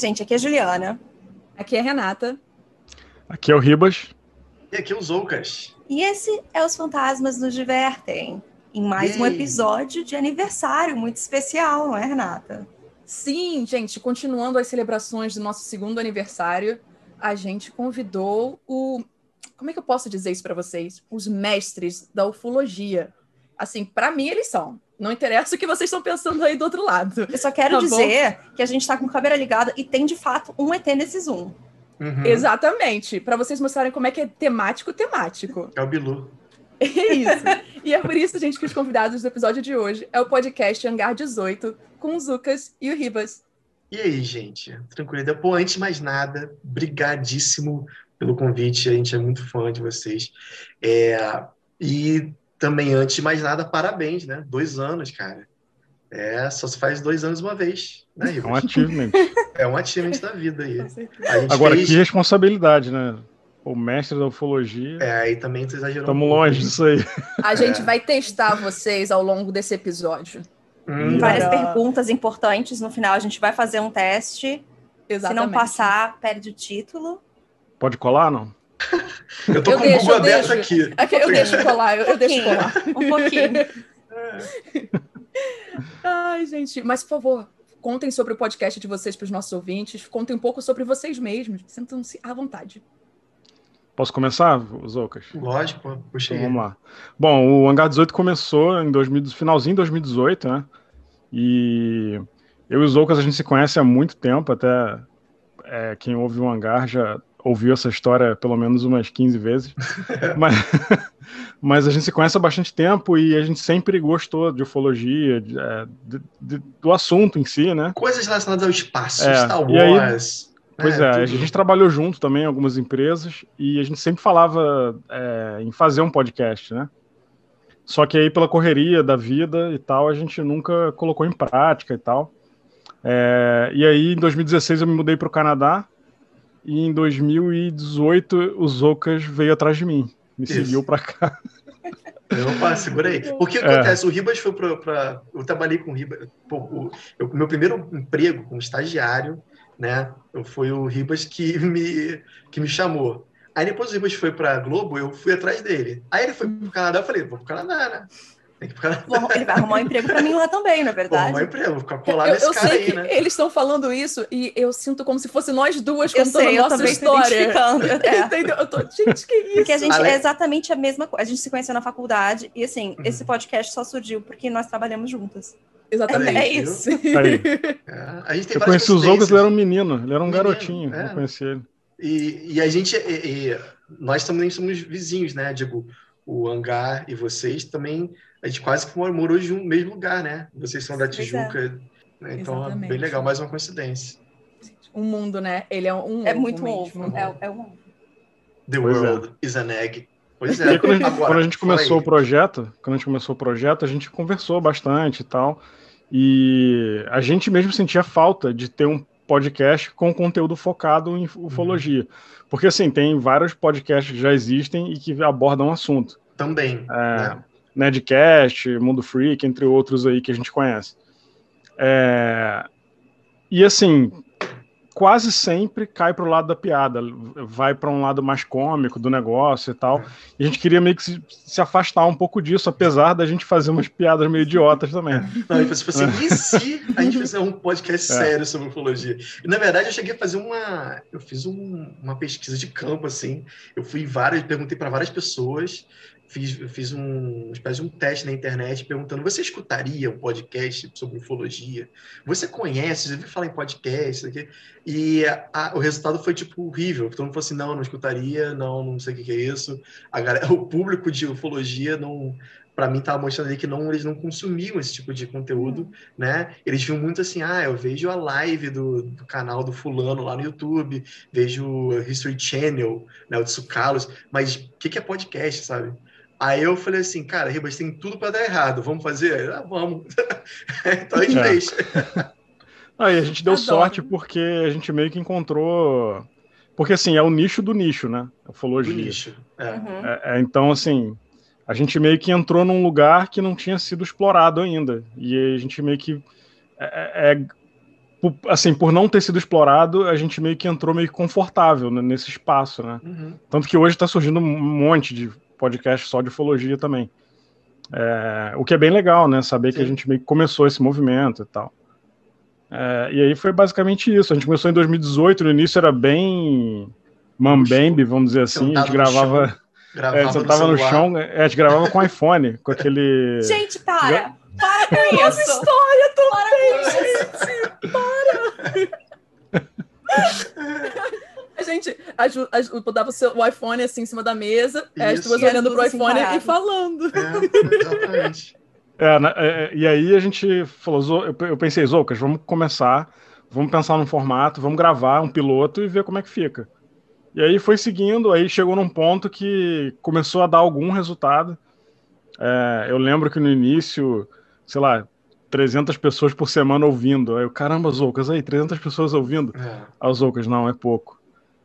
gente, aqui é a Juliana. Aqui é a Renata. Aqui é o Ribas. E aqui é o Zoucas. E esse é Os Fantasmas Nos Divertem, em mais um episódio de aniversário muito especial, não é, Renata? Sim, gente, continuando as celebrações do nosso segundo aniversário, a gente convidou o. Como é que eu posso dizer isso para vocês? Os mestres da ufologia. Assim, para mim eles são. Não interessa o que vocês estão pensando aí do outro lado. Eu só quero tá dizer bom? que a gente está com câmera ligada e tem de fato um ET nesse Zoom. Uhum. Exatamente. Para vocês mostrarem como é que é temático, temático. É o Bilu. isso. e é por isso, gente, que os convidados do episódio de hoje é o podcast Hangar 18, com o Zucas e o Ribas. E aí, gente? Tranquilidade. Pô, antes de mais nada, brigadíssimo pelo convite. A gente é muito fã de vocês. É... E também, antes de mais nada, parabéns, né? Dois anos, cara. É, só se faz dois anos uma vez, né? É um achievement. É um achievement da vida aí. Agora, fez... que responsabilidade, né? O mestre da ufologia. É, aí também tu exagerou. Estamos um longe disso aí. A gente é. vai testar vocês ao longo desse episódio. Hum. Várias perguntas importantes. No final, a gente vai fazer um teste. Exatamente. Se não passar, perde o título. Pode colar, não? eu tô eu com deixo, Google aberto aqui. aqui. Eu deixo colar, eu, um eu deixo colar. Um pouquinho. Ai, gente, mas por favor, contem sobre o podcast de vocês para os nossos ouvintes, contem um pouco sobre vocês mesmos, sintam-se à vontade. Posso começar, Zoucas? Lógico, puxa então, Vamos lá. Bom, o Hangar 18 começou em 2000, finalzinho de 2018, né? E eu e o Zoucas a gente se conhece há muito tempo, até é, quem ouve o Hangar já ouviu essa história pelo menos umas 15 vezes. mas, mas a gente se conhece há bastante tempo e a gente sempre gostou de ufologia, de, é, de, de, do assunto em si, né? Coisas relacionadas ao espaço, é, Star Wars. Pois é, é a gente trabalhou junto também em algumas empresas e a gente sempre falava é, em fazer um podcast, né? Só que aí pela correria da vida e tal, a gente nunca colocou em prática e tal. É, e aí em 2016 eu me mudei para o Canadá e em 2018 o Zocas veio atrás de mim, me Isso. seguiu para cá. Opa, segura aí. O que é. acontece? É. O Ribas foi para. Eu trabalhei com o Ribas. O, o, meu primeiro emprego como estagiário né? Foi o Ribas que me, que me chamou. Aí depois o Ribas foi para Globo, eu fui atrás dele. Aí ele foi para o Canadá, eu falei, vou para o Canadá, né? Ficar... Ele vai arrumar um emprego para mim lá também, na é verdade. Arrumar um emprego, ficar colado eu, nesse eu cara sei aí, que né? Eles estão falando isso e eu sinto como se fosse nós duas contando sei, a nossa história. É. Entendeu? Eu tô, gente, que isso? Porque a gente é exatamente a mesma coisa. A gente se conheceu na faculdade e, assim, uhum. esse podcast só surgiu porque nós trabalhamos juntas. Exatamente. É, isso. É, eu conheci os outros, ele era um menino, ele era um menino, garotinho. É. Eu conheci ele. E, e a gente, e, e, nós também somos vizinhos, né? Digo, o Hangar e vocês também, a gente quase que morou em um mesmo lugar, né? Vocês são da é. Tijuca, né? então Exatamente. é bem legal, mais uma coincidência. Um mundo, né? Ele é um É muito ovo, é, é um The pois world é. is an egg. Pois é. Quando a gente, Agora, quando a gente começou o projeto, quando a gente começou o projeto, a gente conversou bastante e tal. E a gente mesmo sentia falta de ter um podcast com conteúdo focado em ufologia. Uhum. Porque, assim, tem vários podcasts que já existem e que abordam o assunto. Também. É, né? Nedcast, Mundo Freak, entre outros aí que a gente conhece. É, e, assim, quase sempre cai para o lado da piada, vai para um lado mais cômico do negócio e tal. E a gente queria meio que se, se, afastar um pouco disso, apesar da gente fazer umas piadas meio idiotas também. Não, eu pensei assim, e se a gente fizer um podcast é. sério sobre ufologia? E na verdade eu cheguei a fazer uma, eu fiz um, uma pesquisa de campo assim. Eu fui várias, perguntei para várias pessoas fiz, fiz um, uma espécie de um teste na internet perguntando: você escutaria um podcast sobre ufologia? Você conhece? Já ouviu falar em podcast? Aqui? E a, o resultado foi tipo horrível. Todo mundo falou assim: não, não escutaria, não, não sei o que, que é isso. A galera, o público de ufologia não para mim estava mostrando ali que não eles não consumiam esse tipo de conteúdo, uhum. né? Eles viam muito assim, ah, eu vejo a live do, do canal do fulano lá no YouTube, vejo o History Channel, né, o Tsukalos, mas o que, que é podcast, sabe? Aí eu falei assim, cara, Ribas, tem tudo para dar errado, vamos fazer? Ah, vamos. então a gente é. fez. Aí a gente deu Adoro. sorte porque a gente meio que encontrou. Porque assim, é o nicho do nicho, né? A ufologia. Do nicho. É. Uhum. É, é, então, assim, a gente meio que entrou num lugar que não tinha sido explorado ainda. E a gente meio que. É, é, é por, assim, por não ter sido explorado, a gente meio que entrou meio confortável né, nesse espaço, né? Uhum. Tanto que hoje está surgindo um monte de podcast só de ufologia também. É, o que é bem legal, né? Saber Sim. que a gente meio que começou esse movimento e tal. É, e aí foi basicamente isso. A gente começou em 2018, no início era bem mambembe, vamos dizer assim. A gente gravava. Gravava é, você tava no, no chão, é, a gente gravava com iPhone, com aquele. Gente, para! Para com é isso! história também, para! Para! A gente botava o, seu, o iPhone assim em cima da mesa, as duas olhando pro assim iPhone parado. e falando. É, exatamente. É, é, e aí a gente falou, eu pensei, Zoucas, vamos começar, vamos pensar num formato, vamos gravar um piloto e ver como é que fica. E aí foi seguindo, aí chegou num ponto que começou a dar algum resultado. É, eu lembro que no início, sei lá, 300 pessoas por semana ouvindo. Aí eu, caramba, Zoucas, aí, 300 pessoas ouvindo. É. Aí Zoucas, não, é pouco.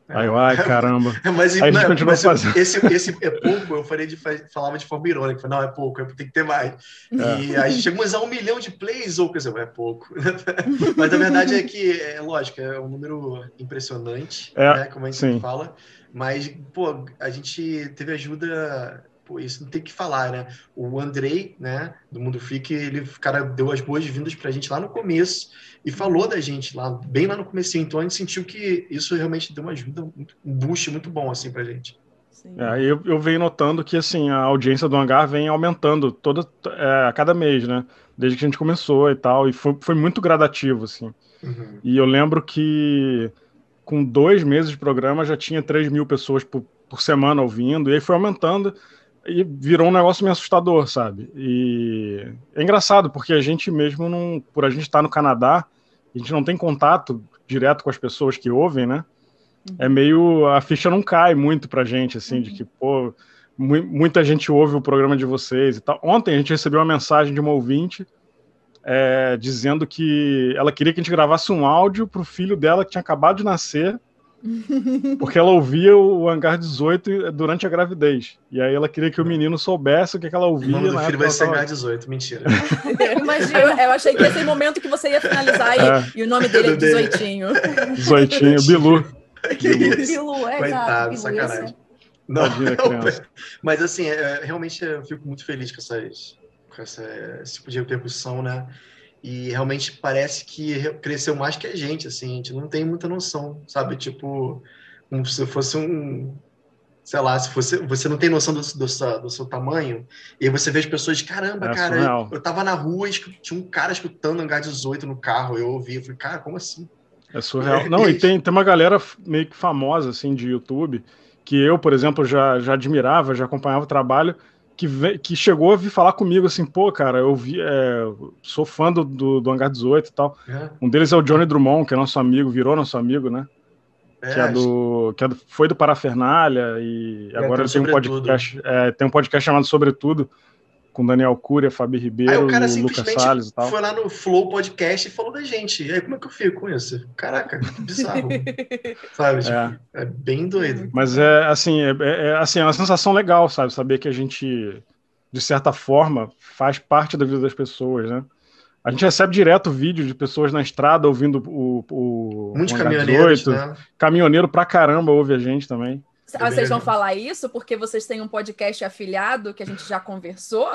Aí eu, ai, caramba. mas, aí não, mas fazendo. esse, esse é pouco, eu falei de, falava de forma irônica. Não, é pouco, é, tem que ter mais. É. E a gente chegamos a um milhão de plays, ou quer dizer, é pouco. mas a verdade é que, é lógico, é um número impressionante, é, né, como a gente sim. fala. Mas, pô, a gente teve ajuda pô, isso não tem que falar, né? O Andrei, né, do Mundo Freak, ele, o cara deu as boas-vindas pra gente lá no começo e falou da gente lá, bem lá no começo. Então a gente sentiu que isso realmente deu uma ajuda, um boost muito bom, assim, pra gente. É, eu, eu venho notando que, assim, a audiência do Hangar vem aumentando toda, é, a cada mês, né? Desde que a gente começou e tal, e foi, foi muito gradativo, assim. Uhum. E eu lembro que com dois meses de programa já tinha 3 mil pessoas por, por semana ouvindo, e aí foi aumentando e virou um negócio meio assustador, sabe? E é engraçado, porque a gente mesmo não, por a gente estar no Canadá, a gente não tem contato direto com as pessoas que ouvem, né? Uhum. É meio a ficha não cai muito pra gente assim, uhum. de que pô, mu muita gente ouve o programa de vocês e tal. Ontem a gente recebeu uma mensagem de uma ouvinte é, dizendo que ela queria que a gente gravasse um áudio pro filho dela que tinha acabado de nascer porque ela ouvia o Hangar 18 durante a gravidez. E aí ela queria que o menino soubesse o que, ela ouvia. O nome do filho vai ser Hangar 18, mentira. Imagina, eu achei que ia ser o momento que você ia finalizar é. e, e, o nome dele é 18. 18, Bilu. Bilu, é Coitado, Bilu, sacanagem. Não, mas assim, é, realmente eu fico muito feliz com, essas, com essa, esse tipo de repercussão, né? E realmente parece que cresceu mais que a gente, assim, a gente não tem muita noção, sabe? Tipo, como se fosse um, sei lá, se você, você não tem noção do, do, do, do seu tamanho, e você vê as pessoas, caramba, é cara, eu, eu tava na rua e tinha um cara escutando Hangar 18 no carro, eu ouvi, eu falei, cara, como assim? É surreal. Não, e tem, tem uma galera meio que famosa, assim, de YouTube, que eu, por exemplo, já, já admirava, já acompanhava o trabalho, que, que chegou a vir falar comigo assim, pô, cara, eu vi, é, sou fã do, do, do Hangar 18 e tal. É. Um deles é o Johnny Drummond, que é nosso amigo, virou nosso amigo, né? É, que, é do, que é do, foi do Parafernália e é, agora tem um podcast, é, tem um podcast chamado Sobretudo, com Daniel Curia, Fabi Ribeiro, aí o cara Lucas Salles e tal. foi lá no Flow Podcast e falou da gente. E aí como é que eu fico com isso? Caraca, que bizarro. sabe? Tipo, é. é. bem doido. Mas é assim, é, é, é, assim, é uma sensação legal, sabe? Saber que a gente, de certa forma, faz parte da vida das pessoas, né? A gente recebe direto vídeo de pessoas na estrada ouvindo o. o Muitos caminhoneiros. Né? Caminhoneiro pra caramba ouve a gente também. Ah, vocês vão falar isso porque vocês têm um podcast afiliado que a gente já conversou.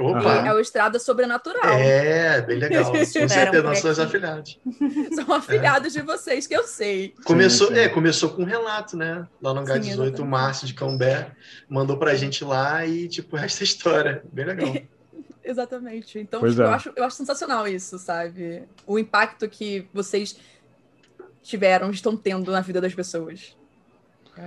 Opa. é o Estrada Sobrenatural. É, bem legal. Com certeza, nós somos afiliados. São afiliados é. de vocês, que eu sei. Começou, sim, sim. É, começou com um relato, né? Lá no H18, o Márcio de Cambé mandou pra gente lá e, tipo, essa história. Bem legal. Exatamente. Então, tipo, é. eu, acho, eu acho sensacional isso, sabe? O impacto que vocês tiveram, estão tendo na vida das pessoas.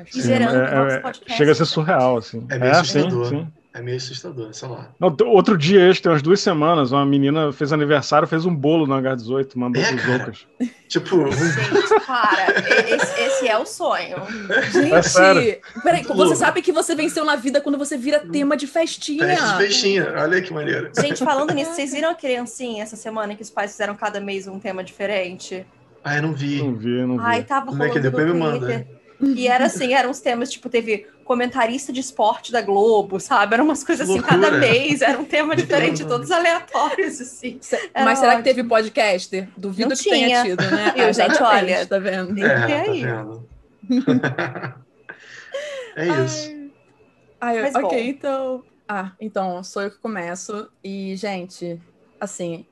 Sim, gerando é, é, Chega a ser surreal, assim. É meio é, assustador. Sim, sim. É meio assustador, sei lá. Não, outro dia, tem umas duas semanas, uma menina fez aniversário, fez um bolo no H18, mandou é, pros outros. Tipo. Gente, cara, esse, esse, é o sonho. Gente, é peraí, você sabe que você venceu na vida quando você vira tema de festinha. Festa de festinha, olha que maneiro. Gente, falando nisso, vocês viram a criancinha essa semana que os pais fizeram cada mês um tema diferente? Ah, eu não vi. Não vi, não vi. Ai, tava Como é que depois me manda? E era assim, eram uns temas, tipo, teve comentarista de esporte da Globo, sabe? Eram umas coisas assim, cada mês, era um tema diferente, todos aleatórios, assim. Era Mas será ótimo. que teve podcaster? Duvido Não que tinha. tenha tido, né? Eu, ah, gente, olha, tá vendo? É, tá vendo. é isso. Ai, ai, ok, bom. então. Ah, então, sou eu que começo. E, gente, assim,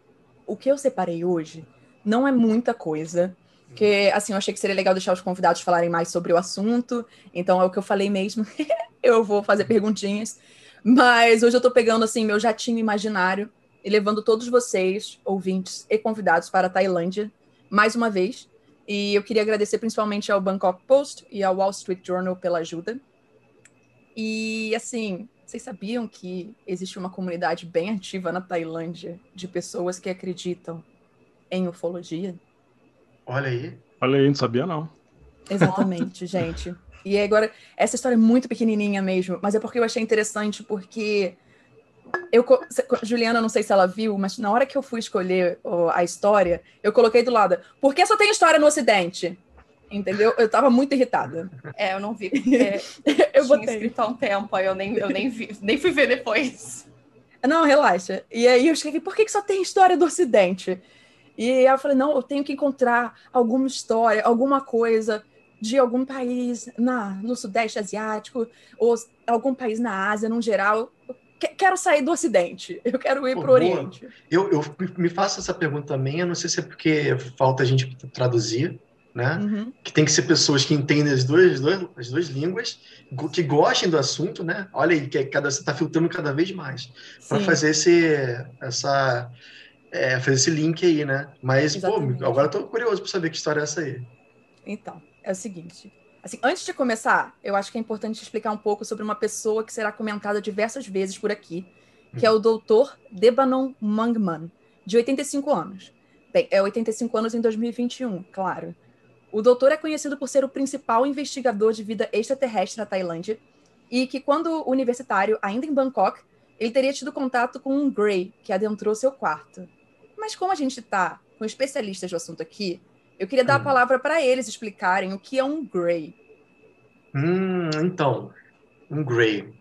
o que eu separei hoje não é muita coisa. Porque, assim, eu achei que seria legal deixar os convidados falarem mais sobre o assunto. Então, é o que eu falei mesmo. eu vou fazer perguntinhas. Mas hoje eu tô pegando, assim, meu jatinho imaginário e levando todos vocês, ouvintes e convidados, para a Tailândia, mais uma vez. E eu queria agradecer principalmente ao Bangkok Post e ao Wall Street Journal pela ajuda. E, assim, vocês sabiam que existe uma comunidade bem ativa na Tailândia de pessoas que acreditam em ufologia? Olha aí. Olha aí, não sabia não. Exatamente, gente. E agora, essa história é muito pequenininha mesmo, mas é porque eu achei interessante, porque eu, Juliana, não sei se ela viu, mas na hora que eu fui escolher a história, eu coloquei do lado, por que só tem história no Ocidente? Entendeu? Eu tava muito irritada. É, eu não vi. É, eu tinha botei. escrito há um tempo, aí eu nem, eu nem vi, nem fui ver depois. Não, relaxa. E aí eu escrevi, por que, que só tem história do Ocidente? E eu falei, não, eu tenho que encontrar alguma história, alguma coisa de algum país na, no Sudeste Asiático, ou algum país na Ásia, no geral. Quero sair do Ocidente, eu quero ir para o Oriente. Eu, eu me faço essa pergunta também, eu não sei se é porque falta a gente traduzir, né? Uhum. Que tem que ser pessoas que entendem as duas, as duas, as duas línguas, que gostem do assunto, né? Olha aí, que cada, você está filtrando cada vez mais para fazer esse, essa é, fazer esse link aí, né? Mas, Exatamente. pô, agora eu tô curioso para saber que história é essa aí. Então, é o seguinte. Assim, antes de começar, eu acho que é importante explicar um pouco sobre uma pessoa que será comentada diversas vezes por aqui, que hum. é o doutor Debanon Mangman, de 85 anos. Bem, é 85 anos em 2021, claro. O doutor é conhecido por ser o principal investigador de vida extraterrestre na Tailândia e que, quando universitário, ainda em Bangkok, ele teria tido contato com um Grey que adentrou seu quarto. Mas como a gente está com especialistas do assunto aqui, eu queria dar hum. a palavra para eles explicarem o que é um Grey. Hum, então, um Grey.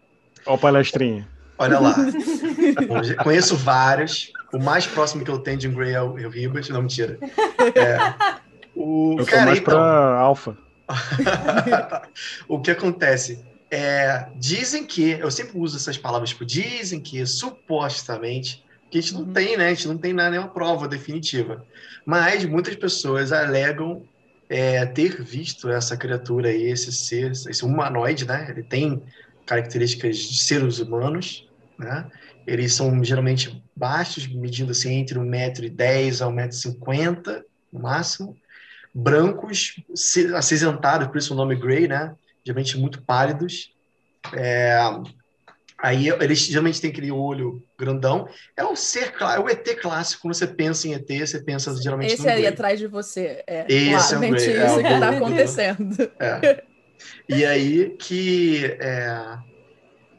Olha o palestrinha. Olha lá. Conheço vários. O mais próximo que eu tenho de um Grey é o, é o Ribas. Não, mentira. É, o, eu cara, mais então, para Alpha. o que acontece? É, dizem que, eu sempre uso essas palavras, tipo, dizem que, supostamente, que a gente não uhum. tem, né? A gente não tem nada, nenhuma prova definitiva. Mas muitas pessoas alegam é, ter visto essa criatura aí, esse ser, esse humanoide, né? Ele tem características de seres humanos, né? Eles são geralmente baixos, medindo assim entre 1,10m a 1,50m no máximo, brancos, acinzentados, por isso o nome Grey, né? Geralmente muito pálidos, é, Aí eles geralmente têm aquele olho grandão. É o ser, é o ET clássico. Quando você pensa em ET, você pensa geralmente Esse aí atrás de você. É Esse claramente é isso é, que está acontecendo. É. E aí que é,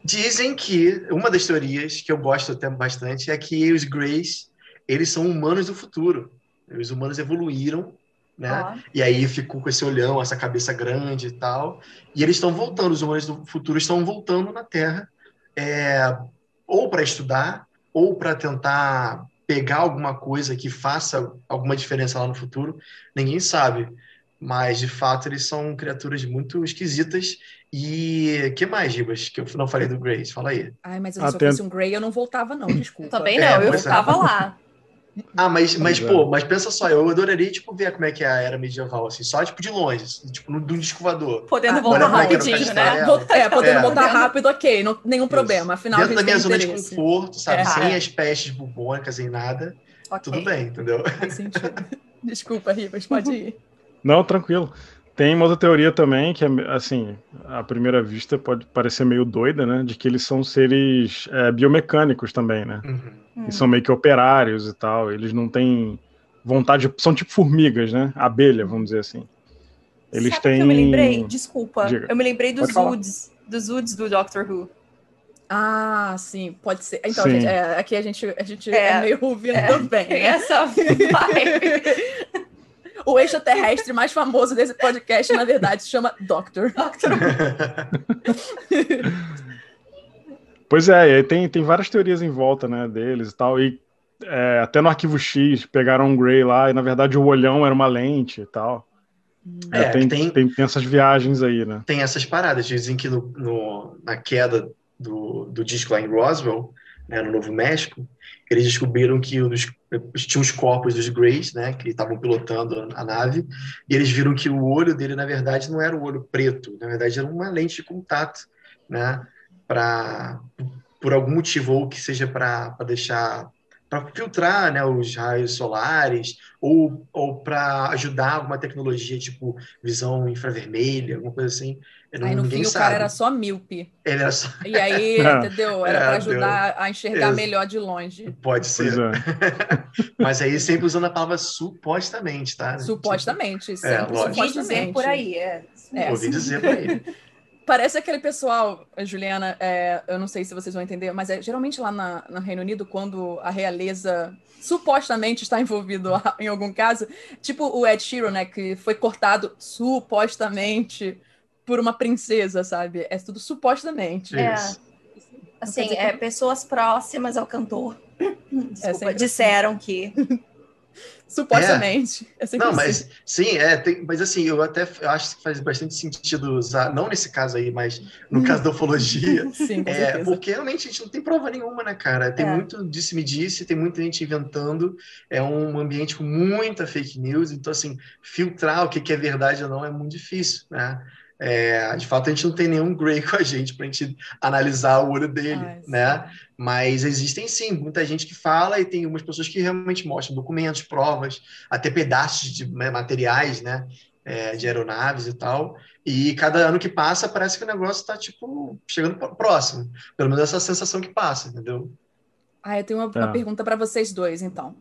dizem que uma das teorias que eu gosto até bastante é que os Greys eles são humanos do futuro. Os humanos evoluíram né? Ah. E aí ficou com esse olhão, essa cabeça grande e tal. E eles estão voltando, os humanos do futuro estão voltando na Terra é, ou para estudar, ou para tentar pegar alguma coisa que faça alguma diferença lá no futuro, ninguém sabe. Mas, de fato, eles são criaturas muito esquisitas. E que mais, Gibas, que eu não falei do Grace? Fala aí. Ai, mas se eu fosse um Grey, eu não voltava, não, desculpa. Também não, é, eu voltava é. lá. Ah, mas, mas pô, mas pensa só, eu adoraria, tipo, ver como é que é a era medieval, assim, só, tipo, de longe, assim, tipo, no, de um escovador. Podendo ah, voltar rapidinho, né? É, podendo é. voltar rápido, ok, não, nenhum Isso. problema, afinal Dentro da minha zona de conforto, sabe, é. sem as pestes bubônicas, sem nada, okay. tudo bem, entendeu? Faz sentido. Desculpa, Rivas, pode ir. Não, tranquilo. Tem uma outra teoria também, que é, assim, à primeira vista pode parecer meio doida, né? De que eles são seres é, biomecânicos também, né? Uhum. E são meio que operários e tal. Eles não têm vontade, são tipo formigas, né? Abelha, vamos dizer assim. Eles Sabe têm. Que eu me lembrei, desculpa, Diga. eu me lembrei dos Woods, dos Woods do Doctor Who. Ah, sim, pode ser. Então, gente, é, aqui a gente, a gente é, é meio ouvindo é, também. Né? Essa vibe. o extraterrestre mais famoso desse podcast, na verdade, se chama Doctor. Doctor. pois é, tem, tem várias teorias em volta né, deles e tal. E é, até no arquivo X pegaram um Grey lá e na verdade o olhão era uma lente e tal. É, é tem, tem, tem, tem, essas viagens aí, né? Tem essas paradas. Dizem que no, no na queda do, do disco lá em Roswell, né, no Novo México, eles descobriram que os, tinha os corpos dos Greys, né, que estavam pilotando a nave, e eles viram que o olho dele, na verdade, não era um olho preto, na verdade era uma lente de contato, né, para por algum motivo, ou que seja para deixar para filtrar né, os raios solares ou, ou para ajudar alguma tecnologia tipo visão infravermelha, alguma coisa assim. Não, aí no fim sabe. o cara era só míope. Ele era só... E aí, entendeu? Era é, para ajudar Deus. a enxergar melhor de longe. Pode ser. É. Mas aí sempre usando a palavra supostamente, tá? Supostamente, sempre. É, Ouvi dizer por aí, é. é. Ouvi dizer por aí. Parece aquele pessoal, Juliana, é, eu não sei se vocês vão entender, mas é geralmente lá na, no Reino Unido, quando a realeza supostamente está envolvido em algum caso, tipo o Ed Sheeran, né, que foi cortado supostamente por uma princesa, sabe? É tudo supostamente. É. Assim, é, pessoas próximas ao cantor Desculpa, é disseram que Supostamente. É. não, mas sim, é, tem, mas assim, eu até eu acho que faz bastante sentido usar, não nesse caso aí, mas no hum. caso da ufologia. sim, é. Porque realmente a gente não tem prova nenhuma, né, cara? Tem é. muito disse-me-disse, tem muita gente inventando, é um ambiente com muita fake news, então, assim, filtrar o que é verdade ou não é muito difícil, né? É, de fato, a gente não tem nenhum Gray com a gente para a gente analisar o olho dele, ah, né? Mas existem sim muita gente que fala e tem algumas pessoas que realmente mostram documentos, provas, até pedaços de né, materiais, né? É, de aeronaves e tal. E cada ano que passa parece que o negócio está tipo chegando próximo. Pelo menos essa sensação que passa, entendeu? Ah, eu tenho uma, uma é. pergunta para vocês dois, então.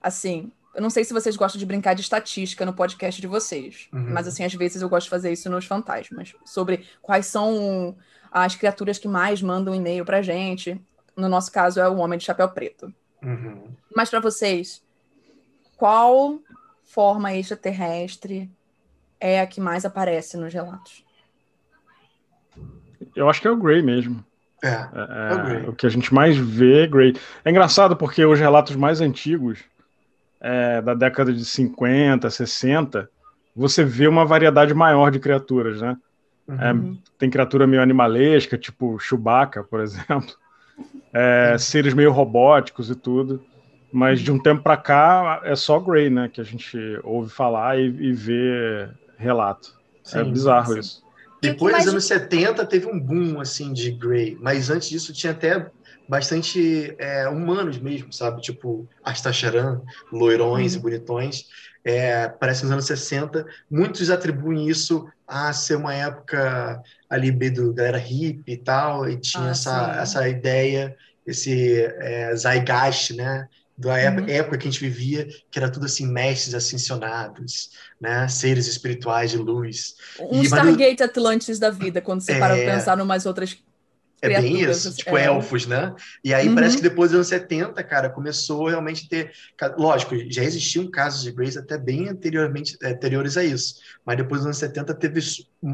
Assim, eu não sei se vocês gostam de brincar de estatística no podcast de vocês, uhum. mas assim, às vezes eu gosto de fazer isso nos fantasmas, sobre quais são as criaturas que mais mandam e-mail pra gente. No nosso caso é o Homem de Chapéu Preto. Uhum. Mas para vocês, qual forma extraterrestre é a que mais aparece nos relatos? Eu acho que é o Grey mesmo. É, é, é o, Grey. o que a gente mais vê, é Grey. É engraçado porque os relatos mais antigos é, da década de 50, 60, você vê uma variedade maior de criaturas, né? É, uhum. É, tem criatura meio animalesca, tipo Chewbacca, por exemplo. É, seres meio robóticos e tudo. Mas de um tempo para cá é só Grey, né? Que a gente ouve falar e, e vê relato. É sim, é bizarro sim. isso. Depois dos anos 70 teve um boom assim de Grey, mas antes disso tinha até bastante é, humanos mesmo, sabe? Tipo Astacharan, loirões uhum. e bonitões. É, parece nos anos 60. Muitos atribuem isso a ser uma época ali do galera hippie e tal, e tinha ah, essa, essa ideia, esse é, zeitgeist, né? Da época, uhum. época que a gente vivia, que era tudo assim, mestres ascensionados, né? Seres espirituais de luz. Um e, Stargate mas... Atlantis da vida, quando você é... para pensar em umas outras é bem isso, assim, tipo é. elfos, né? E aí uhum. parece que depois dos anos 70, cara, começou realmente a ter. Lógico, já existiam casos de Grace até bem anteriormente, é, anteriores a isso. Mas depois dos anos 70 teve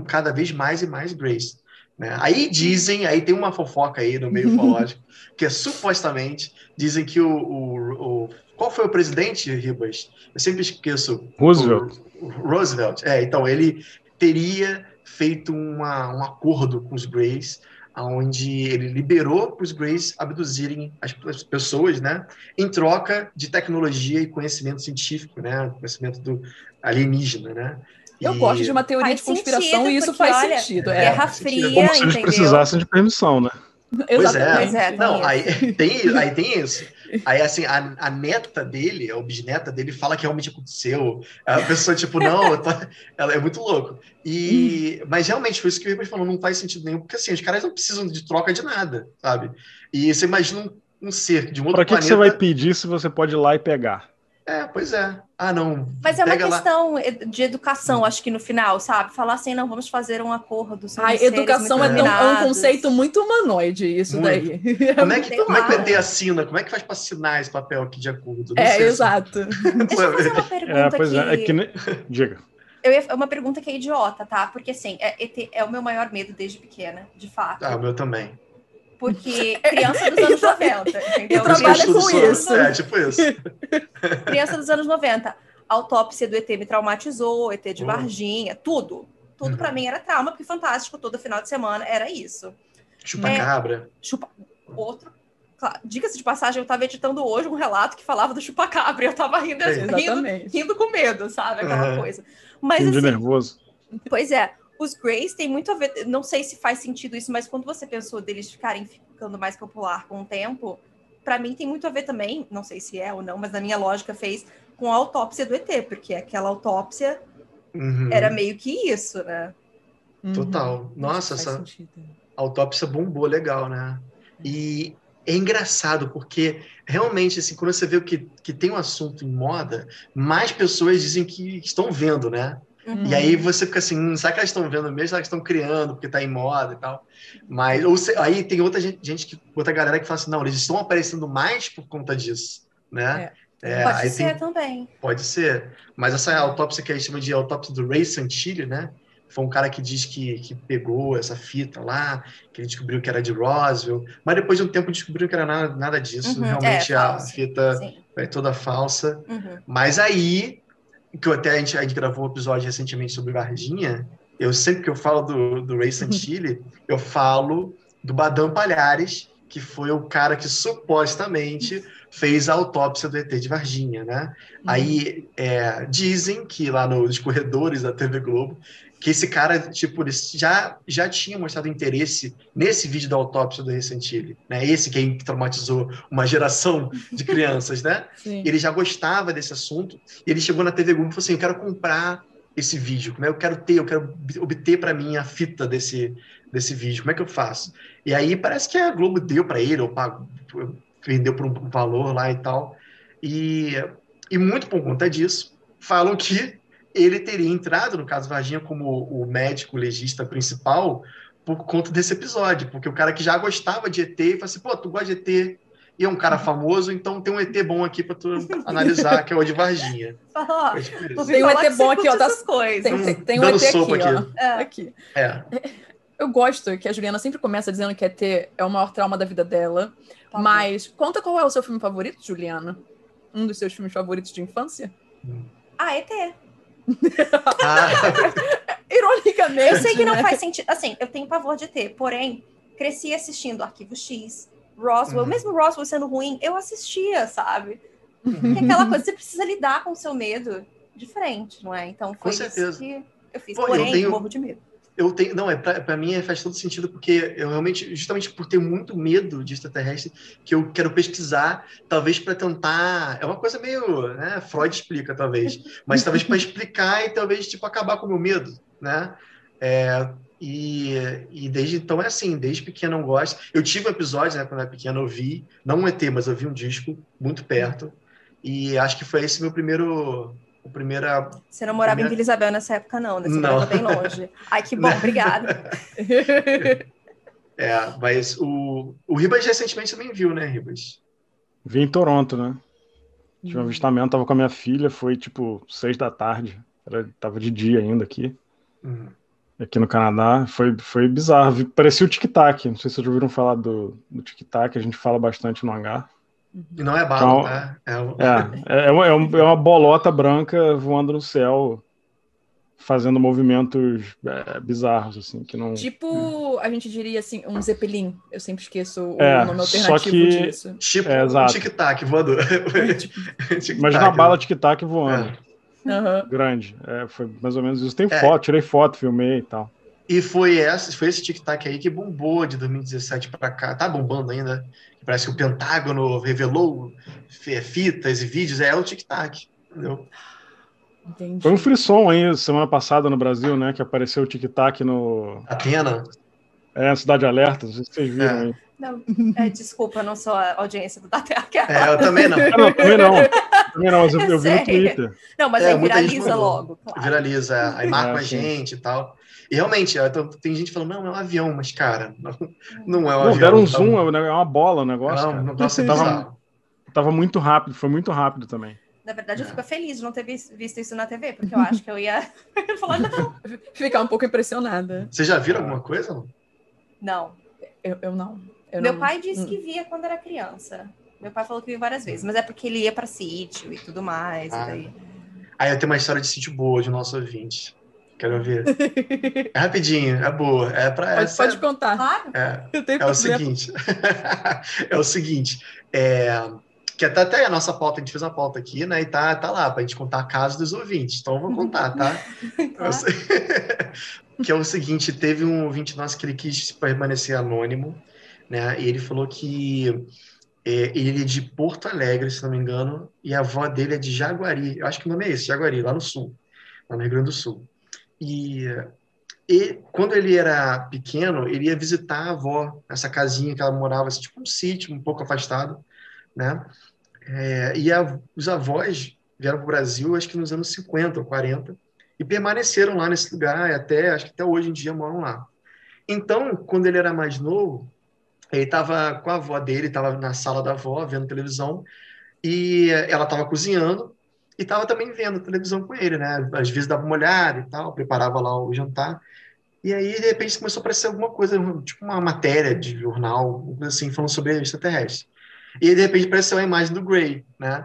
cada vez mais e mais Grace. Né? Aí dizem, aí tem uma fofoca aí no meio ufológico, que é supostamente dizem que o, o, o, Qual foi o presidente, Ribas? Eu sempre esqueço. Roosevelt. O, Roosevelt. É, então ele teria feito uma, um acordo com os Greys onde ele liberou para os Greys abduzirem as pessoas, né, em troca de tecnologia e conhecimento científico, né, conhecimento do alienígena, né. Eu e... gosto de uma teoria faz de conspiração sentido, e isso faz olha, sentido. É. Guerra Fria, Como se eles precisassem de permissão, né? Pois é. é não, aí tem, aí tem isso. Aí, assim, a, a, neta dele, a bisneta dele, fala que realmente aconteceu. A pessoa, tipo, não, tá, ela é muito louco. E, hum. Mas realmente, foi isso que o Ribas falou, não faz sentido nenhum, porque assim, os caras não precisam de troca de nada, sabe? E você imagina um, um ser de um outro pra que planeta. que você vai pedir se você pode ir lá e pegar? É, pois é. Ah, não. Mas é uma questão lá. de educação, acho que no final, sabe? Falar assim, não, vamos fazer um acordo. Ai, educação é, tão, é, um conceito muito humanoide, isso muito. daí. Como é, que, como é que o ET assina? Como é que faz para assinar esse papel aqui de acordo? Não é, exato. Deixa eu fazer uma pergunta é, pois é, é que... Diga. Eu ia, é uma pergunta que é idiota, tá? Porque, assim, é, ET é o meu maior medo desde pequena, de fato. Ah, o meu também. Porque criança dos anos 90, entendeu? E trabalha com isso. É, tipo isso. criança dos anos 90. A autópsia do ET me traumatizou, ET de oh. Varginha, tudo. Tudo uhum. para mim era trauma, porque fantástico, todo final de semana era isso. Chupa é, cabra. Chupa. Outro. Diga-se de passagem, eu estava editando hoje um relato que falava do chupacabra e eu estava rindo, é, rindo, rindo, com medo, sabe? Aquela uhum. coisa. Mas, assim, nervoso. Pois é os Greys tem muito a ver, não sei se faz sentido isso, mas quando você pensou deles ficarem ficando mais popular com o tempo, para mim tem muito a ver também, não sei se é ou não, mas na minha lógica fez com a autópsia do ET, porque aquela autópsia uhum. era meio que isso, né? Uhum. Total. Nossa, essa sentido. autópsia bombou legal, né? E é engraçado, porque realmente, assim, quando você vê que, que tem um assunto em moda, mais pessoas dizem que estão vendo, né? Uhum. E aí você fica assim, hum, será que elas estão vendo mesmo? Será que estão criando porque está em moda e tal? Mas ou se, aí tem outra gente, gente, que, outra galera que fala assim, não, eles estão aparecendo mais por conta disso, né? É. É, pode ser tem, também. Pode ser. Mas essa autópsia que a gente chama de autópsia do Ray Santilli, né? Foi um cara que diz que, que pegou essa fita lá, que ele descobriu que era de Roswell, mas depois de um tempo descobriu que era nada, nada disso. Uhum, Realmente é, a fita Sim. é toda falsa. Uhum. Mas aí que até a gente, a gente gravou um episódio recentemente sobre Varginha, eu sempre que eu falo do, do Ray Santilli, eu falo do Badam Palhares, que foi o cara que supostamente fez a autópsia do ET de Varginha, né? Uhum. Aí é, dizem que lá nos corredores da TV Globo que esse cara, tipo, já, já tinha mostrado interesse nesse vídeo da autópsia do Recentile, né? Esse que traumatizou uma geração de crianças, né? Sim. Ele já gostava desse assunto e ele chegou na TV Globo e falou assim, eu quero comprar esse vídeo, como é eu quero ter, eu quero obter para mim a fita desse, desse vídeo, como é que eu faço? E aí parece que a Globo deu para ele, ou pagou, vendeu por um valor lá e tal, e, e muito por conta disso, falam que ele teria entrado, no caso Varginha, como o médico legista principal por conta desse episódio, porque o cara que já gostava de ET e falou assim, pô, tu gosta de ET e é um cara famoso, então tem um ET bom aqui para tu analisar, que é o de Varginha. Oh, tem um ET bom aqui, ó. Tá, coisas. Tem, tem, tem um ET aqui, aqui, ó. É. aqui. É. Eu gosto que a Juliana sempre começa dizendo que ET é o maior trauma da vida dela. Tá mas bom. conta qual é o seu filme favorito, Juliana? Um dos seus filmes favoritos de infância? Hum. Ah, ET. Ah. Ironicamente. Eu sei que não né? faz sentido. Assim, eu tenho pavor de ter, porém, cresci assistindo Arquivo X, Roswell, uhum. mesmo Roswell sendo ruim, eu assistia, sabe? Uhum. aquela coisa, você precisa lidar com o seu medo de frente, não é? Então foi isso que eu fiz. Pô, porém, eu tenho... morro de medo eu tenho não é para mim é, faz todo sentido porque eu realmente justamente por ter muito medo de extraterrestre que eu quero pesquisar talvez para tentar é uma coisa meio né Freud explica talvez mas talvez para explicar e talvez tipo acabar com o meu medo né? É, e, e desde então é assim desde pequeno eu gosto. Eu tive um episódio né quando eu era pequeno eu vi não um ET mas eu vi um disco muito perto e acho que foi esse meu primeiro o primeira. Você não morava primeira... em Vila Isabel nessa época, não, né? Você não. morava bem longe. Ai, que bom, obrigada. é, mas o, o Ribas recentemente também viu, né, Ribas? Vi em Toronto, né? Tive um avistamento, tava com a minha filha, foi tipo seis da tarde. Era, tava de dia ainda aqui. Uhum. Aqui no Canadá. Foi, foi bizarro. Parecia o Tic-Tac. Não sei se vocês ouviram falar do, do Tic-Tac, a gente fala bastante no hangar. E não é bala, então, né? É, é, é, uma, é uma bolota branca voando no céu, fazendo movimentos é, bizarros, assim, que não... Tipo, a gente diria assim, um Zeppelin. Eu sempre esqueço o é, nome alternativo só que... disso. Tipo é, um tic-tac voando. tic Imagina a bala tic-tac voando. Uhum. Grande. É, foi mais ou menos isso. Tem foto, tirei foto, filmei e tal. E foi, essa, foi esse tic-tac aí que bombou de 2017 para cá. Tá bombando ainda. Parece que o Pentágono revelou fitas e vídeos. É o tic-tac, entendeu? Entendi. Foi um frisson aí semana passada no Brasil, né? Que apareceu o tic-tac no. Atena? É, Cidade Alerta, não sei se vocês viram é. aí. Não, é, desculpa, não sou a audiência do Dateca. É, eu também não. não, também não. Também não, mas eu, É eu vi no? Twitter. Não, mas É, aí viraliza logo. Claro. Viraliza, aí marca É, a sim. gente e tal. E realmente, ó, então, tem gente falando, não, é um avião, mas, cara, não, não é um Não, avião. deram um tá? zoom, é uma bola o negócio. É um cara. negócio Tava-. Tava muito rápido, foi muito rápido também. Na verdade, eu É. fico feliz de não ter vis- visto isso na TV, porque eu acho que eu ia falar, não. Ficar um pouco impressionada. Vocês já viram alguma coisa? não? Não. Eu, eu não. Eu Meu não- pai disse Hum. que via quando era criança. Meu pai falou que viu várias vezes, mas é porque ele ia para sítio e tudo mais. Ah. daí... Aí eu tenho uma história de sítio boa de nosso ouvinte. Quero ver. É rapidinho, é boa. É pra Pode, essa- pode contar. Claro. é, Eu tenho É o seguinte. é o seguinte. É, que até, até a nossa pauta, a gente fez uma pauta aqui, né? E tá, tá lá, pra gente contar casos dos ouvintes. Então eu vou contar, tá? Claro. que é o seguinte: teve um ouvinte nosso que ele quis permanecer anônimo, né? E ele falou que é, ele é de Porto Alegre, se não me engano, e a avó dele é de Jaguari. Eu acho que o nome é esse, Jaguari, lá no sul, lá no Rio Grande do Sul. E, e quando ele era pequeno, ele ia visitar a avó, nessa casinha que ela morava, assim, tipo um sítio, um pouco afastado, né? É, e a- os avós vieram para o Brasil, acho que nos anos 50 ou 40, e permaneceram lá nesse lugar, até, acho que até hoje em dia moram lá. Então, quando ele era mais novo, ele estava com a avó dele, estava na sala da avó, vendo televisão, e ela estava cozinhando, e estava também vendo televisão com ele, né? Às vezes dava uma olhada e tal, preparava lá o jantar, e aí, de repente, começou a aparecer alguma coisa, tipo uma matéria de jornal, assim, falando sobre extraterrestre. E aí, de repente, apareceu a imagem do Gray, né?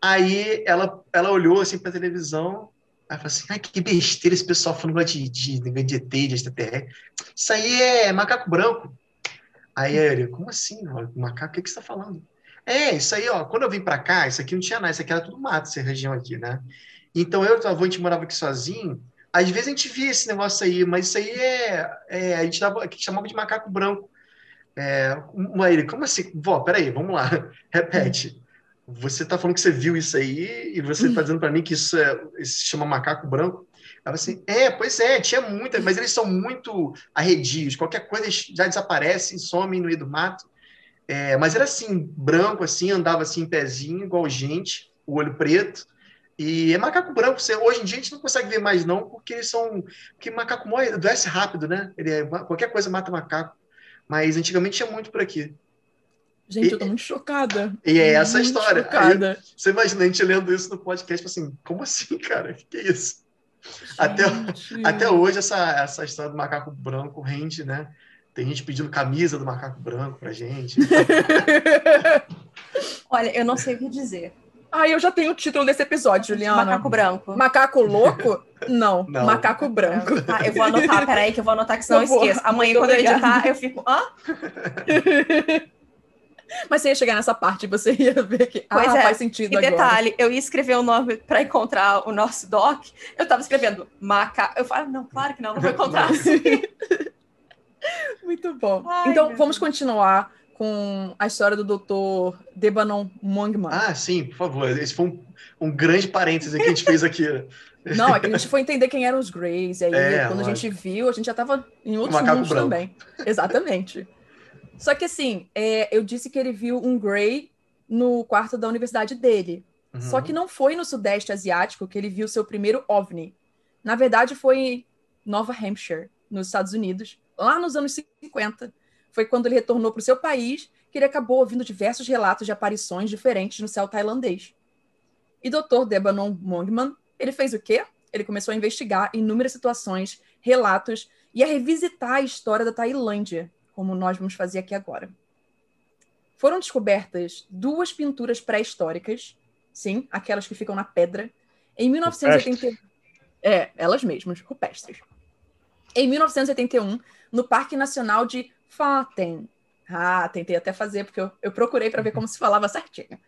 Aí ela, ela olhou assim para a televisão, aí falou assim: ai, que besteira esse pessoal falando de, de, de, de ET, de extraterrestre. Isso aí é macaco branco. Aí ele, como assim? Macaco, o que, que você está falando? É, isso aí, ó, quando eu vim para cá, isso aqui não tinha nada, isso aqui era tudo mato, essa região aqui, né? Então eu e o avô, a gente morava aqui sozinho, às vezes a gente via esse negócio aí, mas isso aí é, é a gente dava, a gente chamava de macaco branco. É, ele, como assim? Vó, peraí, vamos lá, repete. Você está falando que você viu isso aí e você está dizendo para mim que isso, é, isso se chama macaco branco? Ela assim, é, pois é, tinha muita, mas eles são muito arredios. Qualquer coisa eles já desaparecem, somem no meio do mato. É, mas era assim, branco, assim, andava assim em pezinho, igual gente, o olho preto. E é macaco branco. Você, hoje em dia a gente não consegue ver mais, não, porque eles são. Porque macaco morre, adoece rápido, né? Ele é- qualquer coisa mata macaco. Mas antigamente tinha muito por aqui. Gente, eu tô muito chocada. E é essa a história. Chocada. Você imagina a gente lendo isso no podcast, tipo assim, como assim, cara? O que, que é isso? Até, até hoje, essa, essa história do macaco branco rende, né? Tem gente pedindo camisa do macaco branco pra gente. Olha, eu não sei o que dizer. Ai, eu já tenho o título desse episódio, Juliana. Macaco branco. Macaco louco? Não, Não. macaco branco. Tá, eu vou anotar, peraí, que eu vou anotar que senão eu esqueço. Amanhã, Muito quando eu editar, eu fico. Hã? Mas você ia chegar nessa parte e você ia ver que Pois ah, é. faz sentido E agora. detalhe, eu ia escrever o nome para encontrar o nosso doc. Eu tava escrevendo macaco. Eu falo, não, claro que não, não vou encontrar. Muito bom. Ai, então, meu vamos continuar com a história do Dr. Debanon Mongman. Ah, sim, por favor. Esse foi um, um grande parênteses que a gente fez aqui. Não, é que a gente foi entender quem eram os Greys. E aí, É, quando a lógico. gente viu, a gente já tava em outros mundos branco. também. Exatamente. Só que assim, é, eu disse que ele viu um Grey no quarto da universidade dele. Uhum. Só que não foi no Sudeste Asiático que ele viu seu primeiro OVNI. Na verdade, foi em Nova Hampshire, nos Estados Unidos, lá nos anos 50. Foi quando ele retornou para o seu país que ele acabou ouvindo diversos relatos de aparições diferentes no céu tailandês. E Dr. Debanon Mongman, ele fez o quê? Ele começou a investigar inúmeras situações, relatos e a revisitar a história da Tailândia, como nós vamos fazer aqui agora. Foram descobertas duas pinturas pré-históricas, sim, aquelas que ficam na pedra, em 1981. É, elas mesmas, rupestres. Em 1981, no Parque Nacional de Phaten. Ah, tentei até fazer, porque eu, eu procurei para ver como se falava certinho.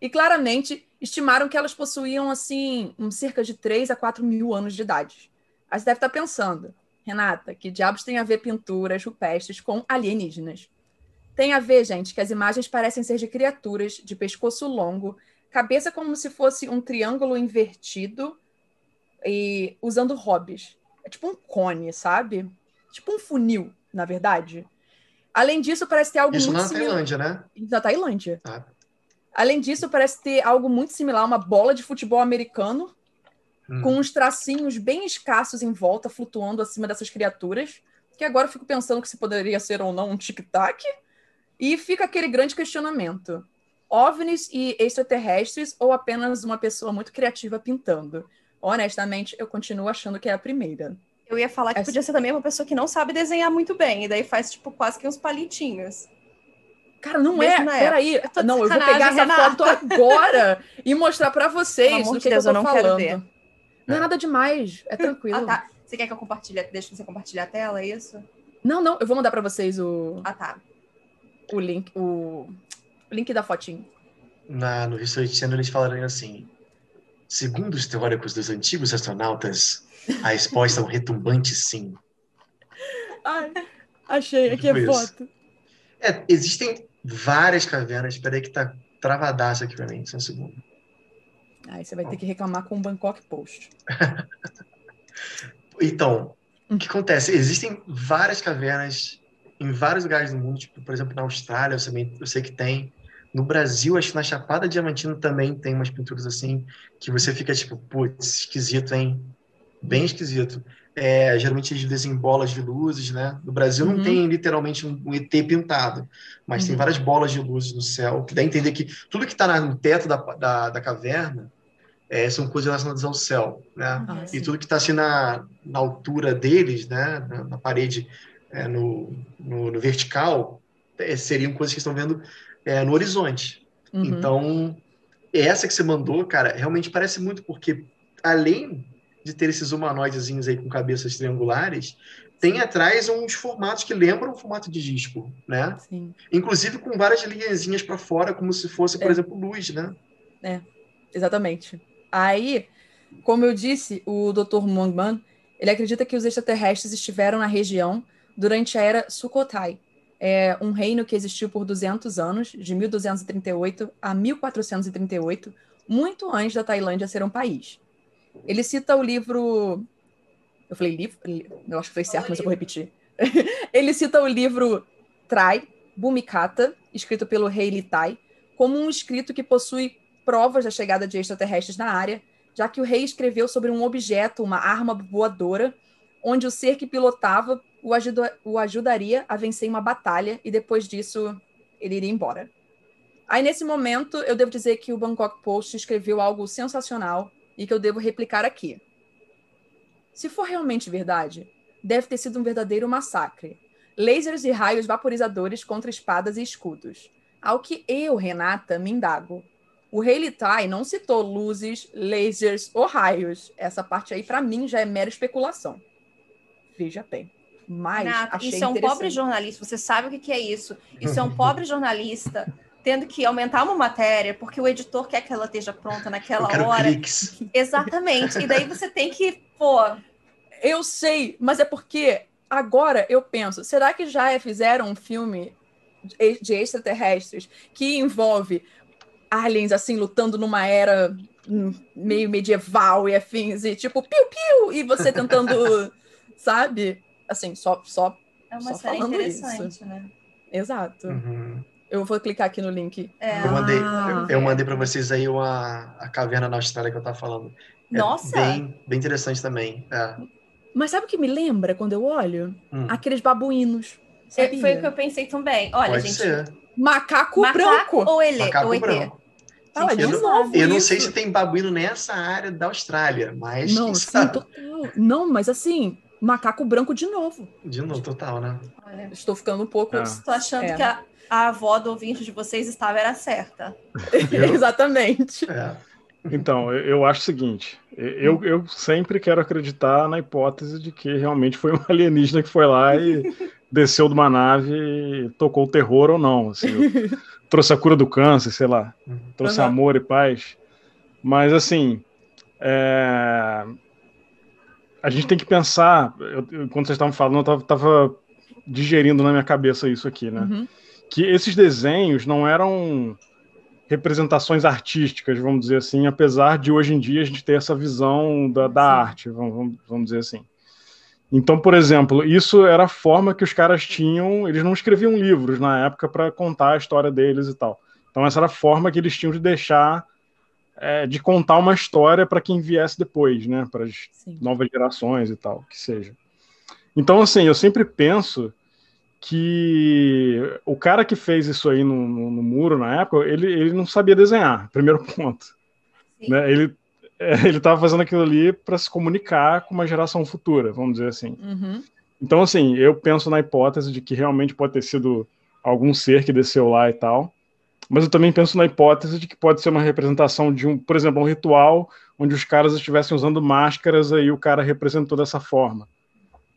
E claramente estimaram que elas possuíam, assim, um cerca de 3 a 4 mil anos de idade. Aí você deve estar pensando, Renata, que diabos tem a ver pinturas rupestres com alienígenas? Tem a ver, gente, que as imagens parecem ser de criaturas de pescoço longo, cabeça como se fosse um triângulo invertido e usando hobbies. É tipo um cone, sabe? Tipo um funil, na verdade. Além disso, parece ter algo Isso muito na similar Tailândia, né? da Tailândia. Ah. Além disso, parece ter algo muito similar a uma bola de futebol americano, hum. com uns tracinhos bem escassos em volta, flutuando acima dessas criaturas, que agora eu fico pensando que se poderia ser ou não um tic-tac. E fica aquele grande questionamento: OVNIs e extraterrestres ou apenas uma pessoa muito criativa pintando? Honestamente, eu continuo achando que é a primeira. Eu ia falar que Essa... podia ser também uma pessoa que não sabe desenhar muito bem, e daí faz, tipo, quase que uns palitinhos. Cara, não Mesmo é. Peraí. Não, eu vou pegar essa Renata. foto agora e mostrar para vocês do que, Deus, que eu tô eu falando. Não é nada demais, é tranquilo. ah, tá. Você quer que eu compartilhe? Deixa você compartilhar a tela, é isso? Não, não, eu vou mandar para vocês o. Ah, tá. O link, o, o link da fotinho. Na, no History Channel eles falaram assim: segundo os teóricos dos antigos astronautas, a resposta é um retumbante sim. Ai, achei aqui a foto. É, existem várias cavernas. Espera aí que tá travadaço aqui pra mim, só um segundo. Aí você vai ter que reclamar com o Bangkok Post. então, o que acontece? Existem várias cavernas em vários lugares do mundo, tipo, por exemplo, na Austrália, eu, também, eu sei que tem. No Brasil, acho que na Chapada Diamantina também tem umas pinturas assim, que você fica tipo, putz, esquisito, hein? Bem esquisito. É, geralmente eles desenham bolas de luzes, né? No Brasil uhum. não tem literalmente um, ET pintado, mas uhum. tem várias bolas de luzes no céu, que dá a entender que tudo que está no teto da, da, da caverna é, são coisas relacionadas ao céu, né? Ah, e tudo que está assim na, na altura deles, né? Na, na parede, é, no, no, no, vertical, é, seriam coisas que estão vendo é, no horizonte. Uhum. Então, essa que você mandou, cara, realmente parece muito, porque além de ter esses humanoidezinhos aí com cabeças triangulares, tem atrás uns formatos que lembram o formato de disco, né? Sim. Inclusive com várias linhazinhas para fora, como se fosse, por é. exemplo, luz, né? É, exatamente. Aí, como eu disse, o Dr. Mongman, ele acredita que os extraterrestres estiveram na região durante a era Sukhothai, é um reino que existiu por 200 anos, de 1238 a 1438, muito antes da Tailândia ser um país. Ele cita o livro. Eu falei livro? Eu acho que foi certo, mas eu vou repetir. Ele cita o livro Trai, Bumikata, escrito pelo rei Litai, como um escrito que possui provas da chegada de extraterrestres na área, já que o rei escreveu sobre um objeto, uma arma voadora, onde o ser que pilotava o, ajuda, o ajudaria a vencer uma batalha e depois disso ele iria embora. Aí, nesse momento, eu devo dizer que o Bangkok Post escreveu algo sensacional e que eu devo replicar aqui. Se for realmente verdade, deve ter sido um verdadeiro massacre. Lasers e raios vaporizadores contra espadas e escudos. Ao que eu, Renata, me indago. O Rei Litai não citou luzes, lasers ou raios. Essa parte aí, para mim, já é mera especulação. Veja bem. Mas Renata, achei isso é um pobre jornalista, você sabe o que, que é isso. Isso é um pobre jornalista tendo que aumentar uma matéria porque o editor quer que ela esteja pronta naquela hora. Cliques. Exatamente. E daí você tem que, pô. Eu sei, mas é porque agora eu penso, será que já fizeram um filme de extraterrestres que envolve aliens assim lutando numa era meio medieval e afins e tipo piu piu e você tentando, sabe? assim, só, só, é uma só série interessante, isso. né? Exato. Uhum. Eu vou clicar aqui no link. É. Eu mandei, ah, eu, eu mandei para vocês aí uma, a caverna na Austrália que eu tava falando. É Nossa! Bem, bem interessante também. É. Mas sabe o que me lembra quando eu olho? Hum. Aqueles babuínos. É, foi o que eu pensei também. Olha, Pode gente. Ser. Macaco, Macaco branco. Ou ele, Macaco ou branco. Fala de eu, novo. Eu não sei se tem babuíno nessa área da Austrália, mas. Não, sim, total. Não, mas assim, macaco branco de novo. De novo, total, né? Olha, estou ficando um pouco. Ah. Estou achando é. que a, a, avó do ouvinte de vocês estava era certa. Exatamente. É. Então, eu acho o seguinte: eu, eu sempre quero acreditar na hipótese de que realmente foi um alienígena que foi lá e desceu de uma nave e tocou o terror ou não. Assim, trouxe a cura do câncer, sei lá, uhum. trouxe uhum. amor e paz. Mas, assim, é, a gente tem que pensar, eu, quando vocês estavam falando, eu estava digerindo na minha cabeça isso aqui, né? Uhum. Que esses desenhos não eram representações artísticas, vamos dizer assim, apesar de hoje em dia a gente ter essa visão da, da arte, vamos, vamos dizer assim. Então, por exemplo, isso era a forma que os caras tinham, eles não escreviam livros na época para contar a história deles e tal. Então essa era a forma que eles tinham de deixar, é, de contar uma história para quem viesse depois, né? Para as novas gerações e tal, que seja. Então, assim, eu sempre penso que o cara que fez isso aí no, no, no muro na época, ele, ele não sabia desenhar, primeiro ponto. Né? Ele ele estava fazendo aquilo ali para se comunicar com uma geração futura, vamos dizer assim. Uhum. Então, assim, eu penso na hipótese de que realmente pode ter sido algum ser que desceu lá e tal, mas eu também penso na hipótese de que pode ser uma representação de um, por exemplo, um ritual onde os caras estivessem usando máscaras aí o cara representou dessa forma,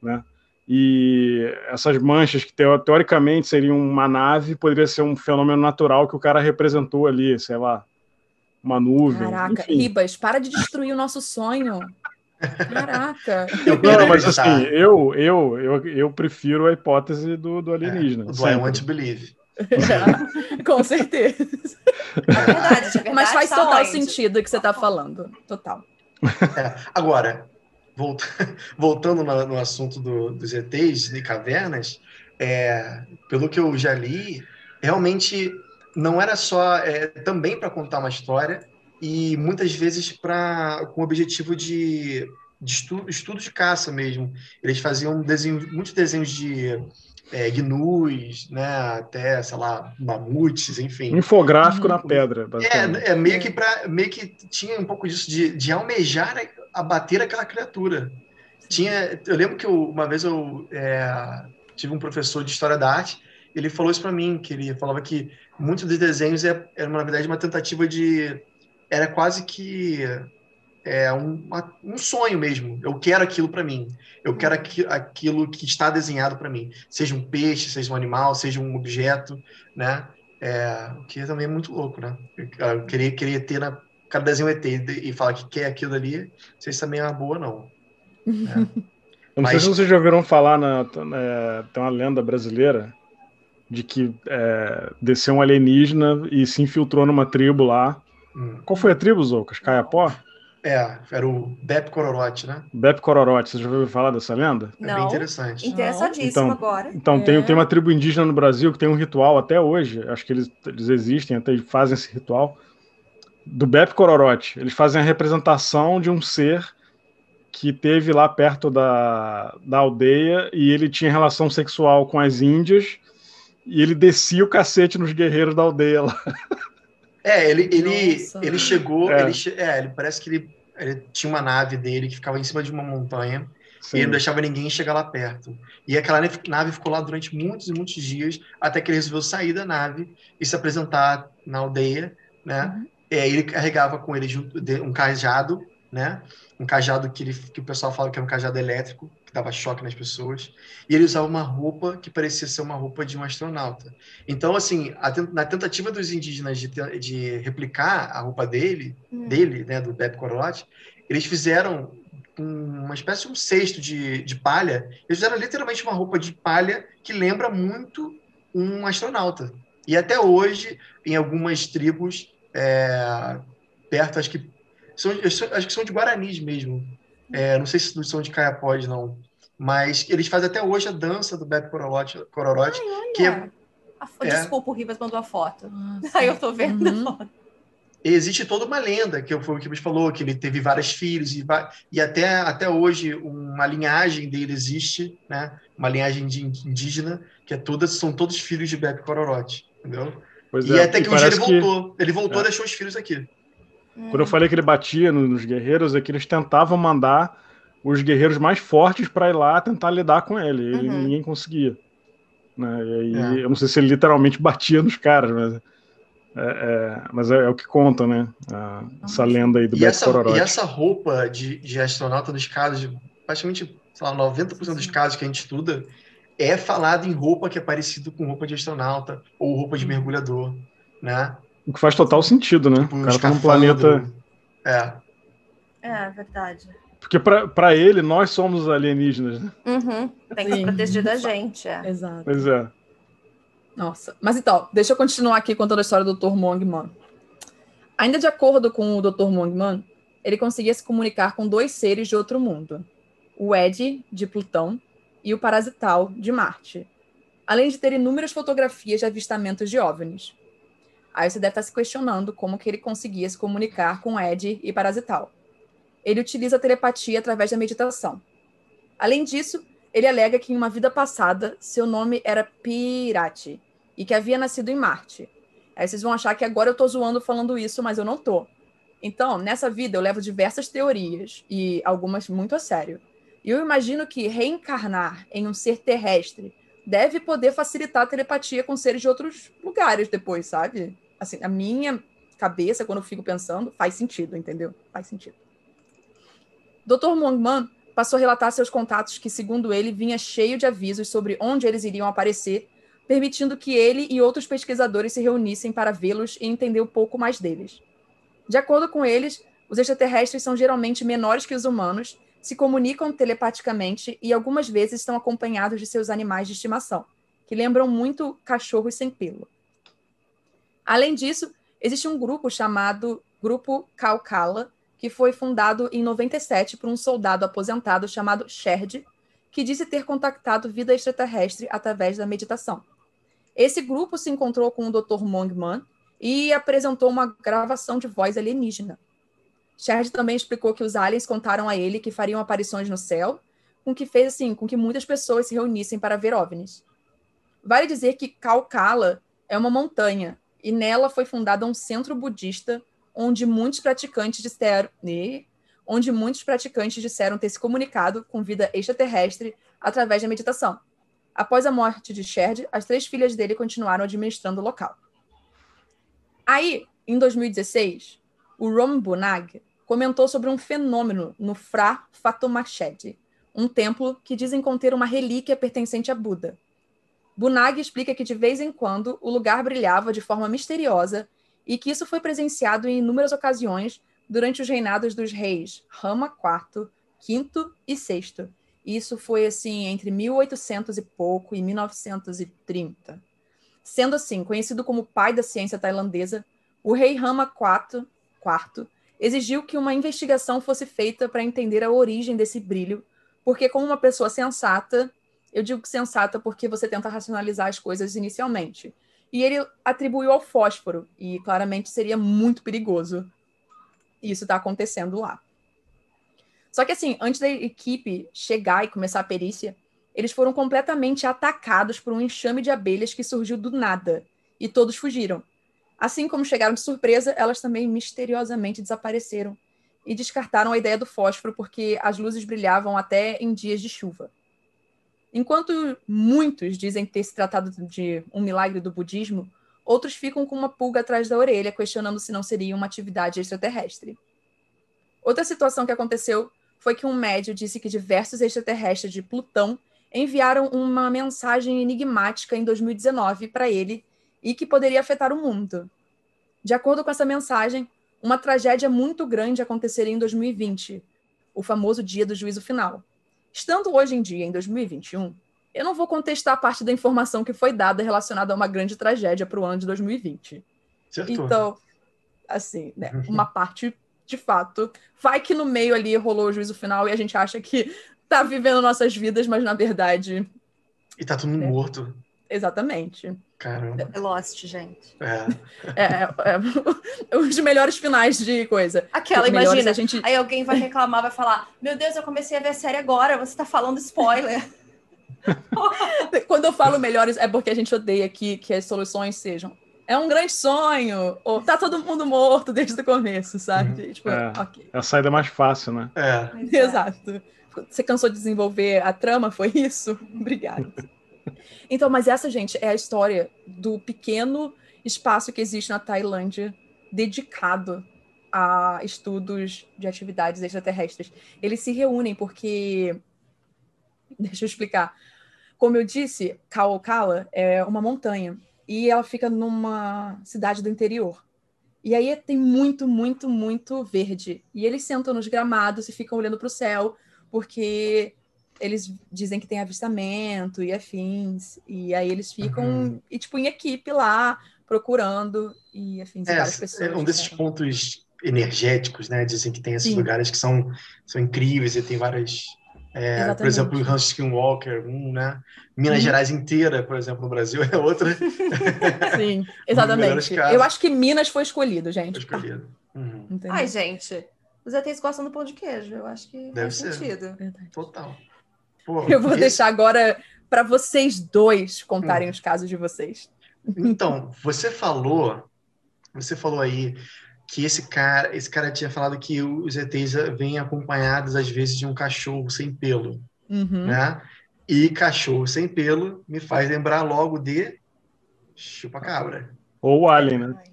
né? E essas manchas que teoricamente seriam uma nave, poderia ser um fenômeno natural que o cara representou ali, sei lá, uma nuvem. Caraca, enfim. Ribas, para de destruir o nosso sonho. Caraca. Eu não, mas assim, eu, eu, eu, eu prefiro a hipótese do, do alienígena. É, do I want to believe. com certeza. É verdade, é verdade, mas faz total sentido o que você está falando. Total. É, agora, voltando no, no assunto do, dos ETs e cavernas, é, pelo que eu já li, realmente não era só é, também para contar uma história e muitas vezes para com o objetivo de, de estudo, estudo de caça mesmo. Eles faziam desenho, muitos desenhos de é, gnus, né, até, sei lá, mamutes, enfim. Infográfico na pedra. É, é meio que para meio que tinha um pouco disso de, de almejar abater aquela criatura. Tinha, eu lembro que eu, uma vez eu é, tive um professor de história da arte, ele falou isso para mim, que ele falava que muitos dos desenhos é, era, na verdade, uma tentativa de. Era quase que é um, um sonho mesmo. Eu quero aquilo para mim. Eu quero aqui, aquilo que está desenhado para mim. Seja um peixe, seja um animal, seja um objeto, né? É, o que também é muito louco, né? Eu queria, queria ter na cada desenho ET e falar que quer aquilo ali, não sei se também é uma boa, não. É. Eu não Mas... sei se vocês já ouviram falar, na, é, tem uma lenda brasileira de que é, desceu um alienígena e se infiltrou numa tribo lá. Hum. Qual foi a tribo, Zoucas? Caiapó? É, era o Bep Cororote, né? Bep Cororote, você já ouviu falar dessa lenda? É Não. bem interessante. Interessadíssimo então, agora. Então, é. tem, tem uma tribo indígena no Brasil que tem um ritual até hoje, acho que eles, eles existem, até fazem esse ritual, do Bep Cororote. Eles fazem a representação de um ser que teve lá perto da, da aldeia e ele tinha relação sexual com as índias e ele descia o cacete nos guerreiros da aldeia lá. É, ele, ele, ele chegou, é. Ele, é, ele parece que ele, ele, tinha uma nave dele que ficava em cima de uma montanha Sim. e ele não deixava ninguém chegar lá perto. E aquela nave ficou lá durante muitos e muitos dias até que ele resolveu sair da nave e se apresentar na aldeia, né? Uhum. É, ele carregava com ele um cajado, né? Um cajado que, ele, que o pessoal fala que é um cajado elétrico, dava choque nas pessoas, e ele usava uma roupa que parecia ser uma roupa de um astronauta. Então, assim, a, na tentativa dos indígenas de, de replicar a roupa dele, hum. dele, né, do Bebe Corolote, eles fizeram uma espécie de um cesto de, de palha, eles fizeram literalmente uma roupa de palha que lembra muito um astronauta. E até hoje, em algumas tribos, é, perto, acho que são, acho que são de Guaranis mesmo, é, não sei se são de Caiapós, não. Mas eles fazem até hoje a dança do Beto Cororote, Cororote que é, é, Desculpa, o Rivas mandou a foto. Nossa. Aí eu tô vendo uhum. a foto. Existe toda uma lenda, que foi o que você falou, que ele teve vários filhos, e, e até, até hoje uma linhagem dele existe, né? uma linhagem de indígena, que é toda, são todos filhos de Beto Cororote, entendeu? Pois e é, até que um dia ele voltou. Ele voltou é. e deixou os filhos aqui. Quando eu falei que ele batia nos guerreiros, é que eles tentavam mandar os guerreiros mais fortes para ir lá tentar lidar com ele. E uhum. ninguém conseguia. Né? E aí, é. eu não sei se ele literalmente batia nos caras, mas é, é mas é, é, o que conta, né? Essa lenda aí do e essa, E essa roupa de, de astronauta, nos casos, praticamente lá, 90% dos casos que a gente estuda, é falado em roupa que é parecido com roupa de astronauta ou roupa de uhum. mergulhador, né? O que faz total sentido, né? Tipo, o cara tá num planeta. É. É, verdade. Porque para ele, nós somos alienígenas, né? Uhum. Tem que proteger da gente. É. Exato. Pois é. Nossa. Mas então, deixa eu continuar aqui contando a história do Dr. Mongman. Ainda de acordo com o Dr. Mongman, ele conseguia se comunicar com dois seres de outro mundo: o Ed, de Plutão, e o Parasital, de Marte, além de ter inúmeras fotografias de avistamentos de OVNIs. Aí você deve estar se questionando como que ele conseguia se comunicar com Ed e Parasital. Ele utiliza a telepatia através da meditação. Além disso, ele alega que em uma vida passada seu nome era Pirate e que havia nascido em Marte. Aí vocês vão achar que agora eu tô zoando falando isso, mas eu não tô. Então, nessa vida eu levo diversas teorias e algumas muito a sério. E eu imagino que reencarnar em um ser terrestre deve poder facilitar a telepatia com seres de outros lugares depois, sabe? Assim, a minha cabeça, quando eu fico pensando, faz sentido, entendeu? Faz sentido. Dr. Mongman passou a relatar seus contatos que, segundo ele, vinha cheio de avisos sobre onde eles iriam aparecer, permitindo que ele e outros pesquisadores se reunissem para vê-los e entender um pouco mais deles. De acordo com eles, os extraterrestres são geralmente menores que os humanos, se comunicam telepaticamente e algumas vezes estão acompanhados de seus animais de estimação, que lembram muito cachorros sem pelo. Além disso, existe um grupo chamado Grupo Calcala, que foi fundado em 97 por um soldado aposentado chamado Sherd, que disse ter contactado vida extraterrestre através da meditação. Esse grupo se encontrou com o Dr. Mongman e apresentou uma gravação de voz alienígena. Sherd também explicou que os aliens contaram a ele que fariam aparições no céu, com que fez assim, com que muitas pessoas se reunissem para ver ovnis. Vale dizer que Kalkala é uma montanha e nela foi fundado um centro budista onde muitos praticantes disseram, onde muitos praticantes disseram ter se comunicado com vida extraterrestre através da meditação. Após a morte de Sherd, as três filhas dele continuaram administrando o local. Aí, em 2016, o Rom Bunag comentou sobre um fenômeno no Fra Fatomashed, um templo que dizem conter uma relíquia pertencente a Buda. Bunag explica que de vez em quando o lugar brilhava de forma misteriosa e que isso foi presenciado em inúmeras ocasiões durante os reinados dos reis Rama IV, V e VI. Isso foi assim entre 1800 e pouco e 1930. Sendo assim, conhecido como pai da ciência tailandesa, o rei Rama IV, IV exigiu que uma investigação fosse feita para entender a origem desse brilho, porque como uma pessoa sensata, eu digo sensata porque você tenta racionalizar as coisas inicialmente e ele atribuiu ao fósforo, e claramente seria muito perigoso isso está acontecendo lá. Só que assim, antes da equipe chegar e começar a perícia, eles foram completamente atacados por um enxame de abelhas que surgiu do nada, e todos fugiram. Assim como chegaram de surpresa, elas também misteriosamente desapareceram e descartaram a ideia do fósforo porque as luzes brilhavam até em dias de chuva. Enquanto muitos dizem ter se tratado de um milagre do budismo, outros ficam com uma pulga atrás da orelha, questionando se não seria uma atividade extraterrestre. Outra situação que aconteceu foi que um médio disse que diversos extraterrestres de Plutão enviaram uma mensagem enigmática em 2019 para ele e que poderia afetar o mundo. De acordo com essa mensagem, uma tragédia muito grande aconteceria em 2020, o famoso dia do juízo final. Estando hoje em dia, em 2021, eu não vou contestar a parte da informação que foi dada relacionada a uma grande tragédia para o ano de 2020. Certo. Então, assim, né, uhum. uma parte de fato. Vai que no meio ali rolou o juízo final e a gente acha que tá vivendo nossas vidas, mas na verdade. E tá todo mundo é. morto. Exatamente. Caramba. É Lost, gente. É. é, é, é os melhores finais de coisa. Aquela, imagina. Gente... Aí alguém vai reclamar, vai falar: Meu Deus, eu comecei a ver a série agora, você tá falando spoiler. Quando eu falo melhores, é porque a gente odeia que, que as soluções sejam. É um grande sonho, ou tá todo mundo morto desde o começo, sabe? Uhum. Tipo, é, okay. é a saída mais fácil, né? É. Exato. Você cansou de desenvolver a trama, foi isso? Obrigada. Então, mas essa, gente, é a história do pequeno espaço que existe na Tailândia dedicado a estudos de atividades extraterrestres. Eles se reúnem porque. Deixa eu explicar. Como eu disse, Kaokala é uma montanha e ela fica numa cidade do interior. E aí tem muito, muito, muito verde. E eles sentam nos gramados e ficam olhando para o céu, porque eles dizem que tem avistamento e afins, e aí eles ficam, uhum. e, tipo, em equipe lá, procurando, e afins, é, várias pessoas. É um desses né? pontos energéticos, né? Dizem que tem esses Sim. lugares que são, são incríveis e tem várias É, por exemplo, o Hans Skinwalker, um, né? Minas hum. Gerais inteira, por exemplo, no Brasil, é outra. Sim, exatamente. Eu acho que Minas foi escolhido, gente. Foi escolhido. Uhum. Ai, gente, os ETs gostam do pão de queijo. Eu acho que Deve faz ser. sentido. Total. Pô, eu vou esse... deixar agora para vocês dois contarem hum. os casos de vocês. Então, você falou, você falou aí que esse cara, esse cara tinha falado que os ETs vêm acompanhados às vezes de um cachorro sem pelo, uhum. né? E cachorro sem pelo me faz lembrar logo de chupa-cabra. Ou o Alien, né?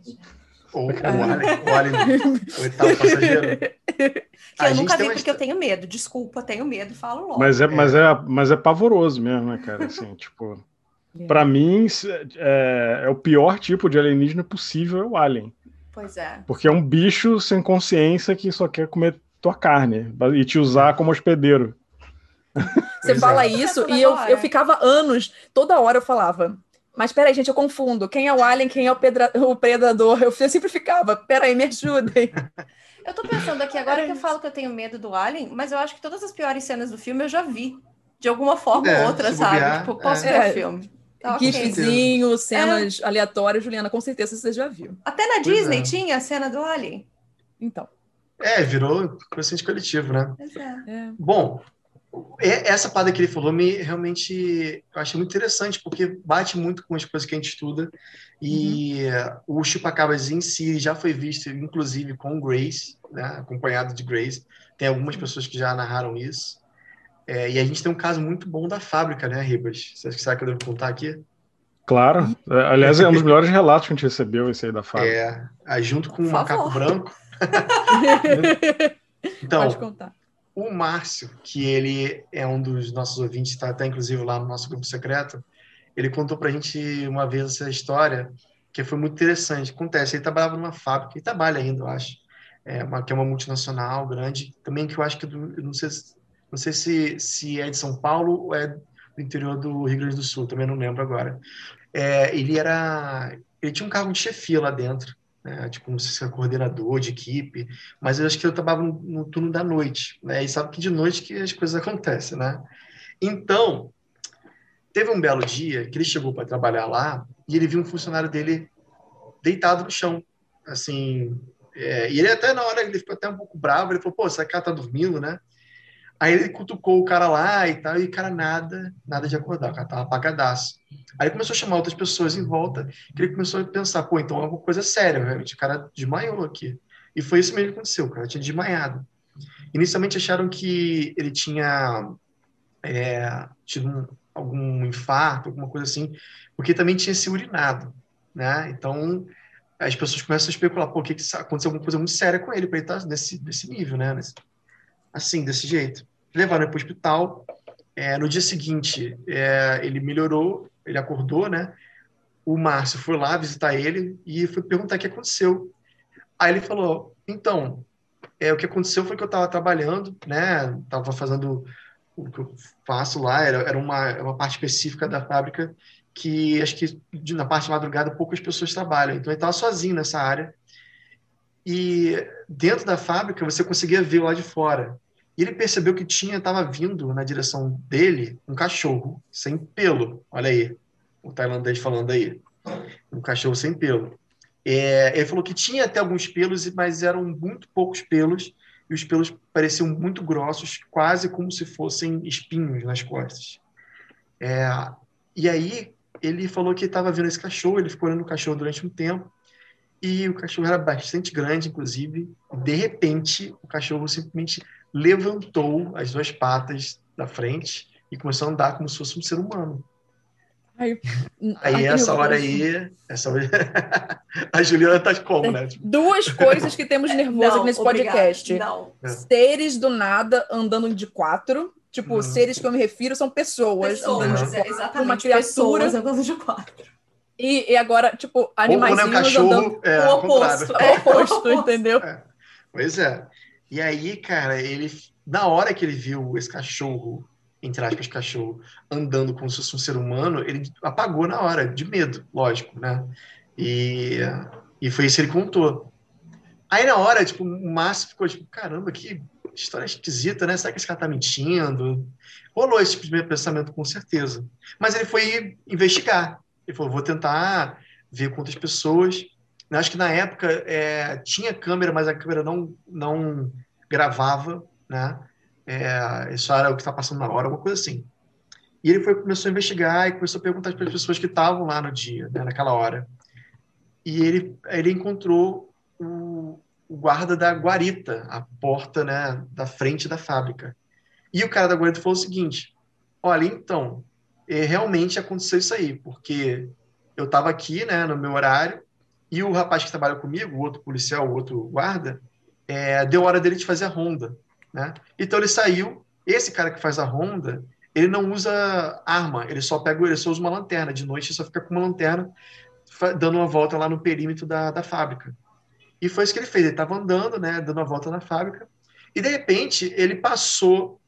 Ou o Alien, o Alien, o oitavo passageiro. Que eu nunca vi porque eu tenho medo. Desculpa, tenho medo, falo logo. Mas é, é. Mas é, mas é pavoroso mesmo, né, cara? Assim, tipo, é. para mim é, é, o pior tipo de alienígena possível é o alien. Pois é. Porque é um bicho sem consciência que só quer comer tua carne e te usar como hospedeiro. Você fala isso e eu, eu ficava anos, toda hora eu falava. Mas peraí, gente, eu confundo. Quem é o alien, quem é o, pedra, o predador? Eu sempre ficava, peraí, me ajudem. Eu tô pensando aqui agora que eu falo que eu tenho medo do Alien, mas eu acho que todas as piores cenas do filme eu já vi. De alguma forma é, ou outra, sabe? Bobear, tipo, posso é. ver o filme. Tá, GIFzinho, okay. cenas é. aleatórias, Juliana, com certeza você já viu. Até na Disney é. tinha a cena do Alien. Então. É, virou consciente coletivo, né? É. Bom, essa parada que ele falou me realmente eu achei muito interessante, porque bate muito com as coisas que a gente estuda. E uhum. o Chupacabras em si já foi visto, inclusive, com Grace, né? acompanhado de Grace. Tem algumas pessoas que já narraram isso. É, e a gente tem um caso muito bom da fábrica, né, Ribas? Você acha que eu devo contar aqui? Claro. É, aliás, é um dos melhores relatos que a gente recebeu, esse aí da fábrica. É, junto com o macaco branco. então, Pode contar. O Márcio, que ele é um dos nossos ouvintes, está até inclusive lá no nosso grupo secreto, ele contou para a gente uma vez essa história que foi muito interessante. Acontece, ele trabalhava numa fábrica, e trabalha ainda, eu acho, é uma, que é uma multinacional grande, também que eu acho que, não sei não sei se, se é de São Paulo ou é do interior do Rio Grande do Sul, também não lembro agora. É, ele era. Ele tinha um cargo de chefia lá dentro, né? tipo, não sei se era coordenador de equipe, mas eu acho que eu trabalhava no, no turno da noite, né? E sabe que de noite que as coisas acontecem, né? Então, teve um belo dia que ele chegou para trabalhar lá e ele viu um funcionário dele deitado no chão, assim. É, e ele até na hora ele ficou até um pouco bravo, ele falou: "Pô, esse cara tá dormindo, né?" Aí ele cutucou o cara lá e tal, e o cara nada, nada de acordar, o cara tava apagadaço. Aí começou a chamar outras pessoas em volta, que ele começou a pensar, pô, então é uma coisa séria, realmente, o cara desmaiou aqui. E foi isso mesmo que aconteceu, o cara tinha desmaiado. Inicialmente acharam que ele tinha é, tido um, algum infarto, alguma coisa assim, porque também tinha se urinado, né? Então, as pessoas começam a especular, pô, que, que aconteceu alguma coisa muito séria com ele para ele estar tá nesse, nesse nível, né? Nesse, assim, desse jeito levaram ele para o hospital. É, no dia seguinte, é, ele melhorou, ele acordou, né? O Márcio foi lá visitar ele e foi perguntar o que aconteceu. Aí ele falou: então, é, o que aconteceu foi que eu estava trabalhando, né? Estava fazendo o que eu faço lá, era, era uma, uma parte específica da fábrica que acho que na parte de madrugada poucas pessoas trabalham. Então ele estava sozinho nessa área. E dentro da fábrica você conseguia ver lá de fora. E ele percebeu que tinha, estava vindo na direção dele um cachorro sem pelo. Olha aí, o tailandês falando aí. Um cachorro sem pelo. É, ele falou que tinha até alguns pelos, mas eram muito poucos pelos, e os pelos pareciam muito grossos, quase como se fossem espinhos nas costas. É, e aí ele falou que estava vendo esse cachorro, ele ficou olhando o cachorro durante um tempo, e o cachorro era bastante grande, inclusive. De repente, o cachorro simplesmente levantou as duas patas da frente e começou a andar como se fosse um ser humano. Aí, aí essa hora aí, essa hora... a Juliana tá como, né? Duas coisas que temos nervoso não, nesse podcast. Não. Seres do nada andando de quatro. Tipo, uhum. seres que eu me refiro são pessoas, pessoas andando de quatro. Exatamente, uma criatura andando de quatro. E, e agora, tipo, animais né, andando é, o oposto. É, o oposto, entendeu? É. Pois é. E aí, cara, ele, na hora que ele viu esse cachorro, entre aspas, cachorro, andando como se fosse um ser humano, ele apagou na hora, de medo, lógico, né? E, e foi isso que ele contou. Aí na hora, tipo, o Márcio ficou tipo, caramba, que história esquisita, né? Será que esse cara tá mentindo? Rolou esse primeiro pensamento, com certeza. Mas ele foi investigar. Ele falou, vou tentar ver quantas pessoas. Acho que na época é, tinha câmera, mas a câmera não, não gravava, né? É, isso era o que está passando na hora, alguma coisa assim. E ele foi, começou a investigar e começou a perguntar para as pessoas que estavam lá no dia, né, naquela hora. E ele, ele encontrou o, o guarda da guarita, a porta né, da frente da fábrica. E o cara da guarita falou o seguinte: olha, então, é, realmente aconteceu isso aí, porque eu estava aqui né, no meu horário e o rapaz que trabalha comigo, o outro policial, o outro guarda, é, deu hora dele de fazer a ronda. Né? Então ele saiu. Esse cara que faz a ronda, ele não usa arma, ele só pega, ele só usa uma lanterna. De noite, ele só fica com uma lanterna dando uma volta lá no perímetro da, da fábrica. E foi isso que ele fez. Ele estava andando, né, dando uma volta na fábrica, e de repente ele passou,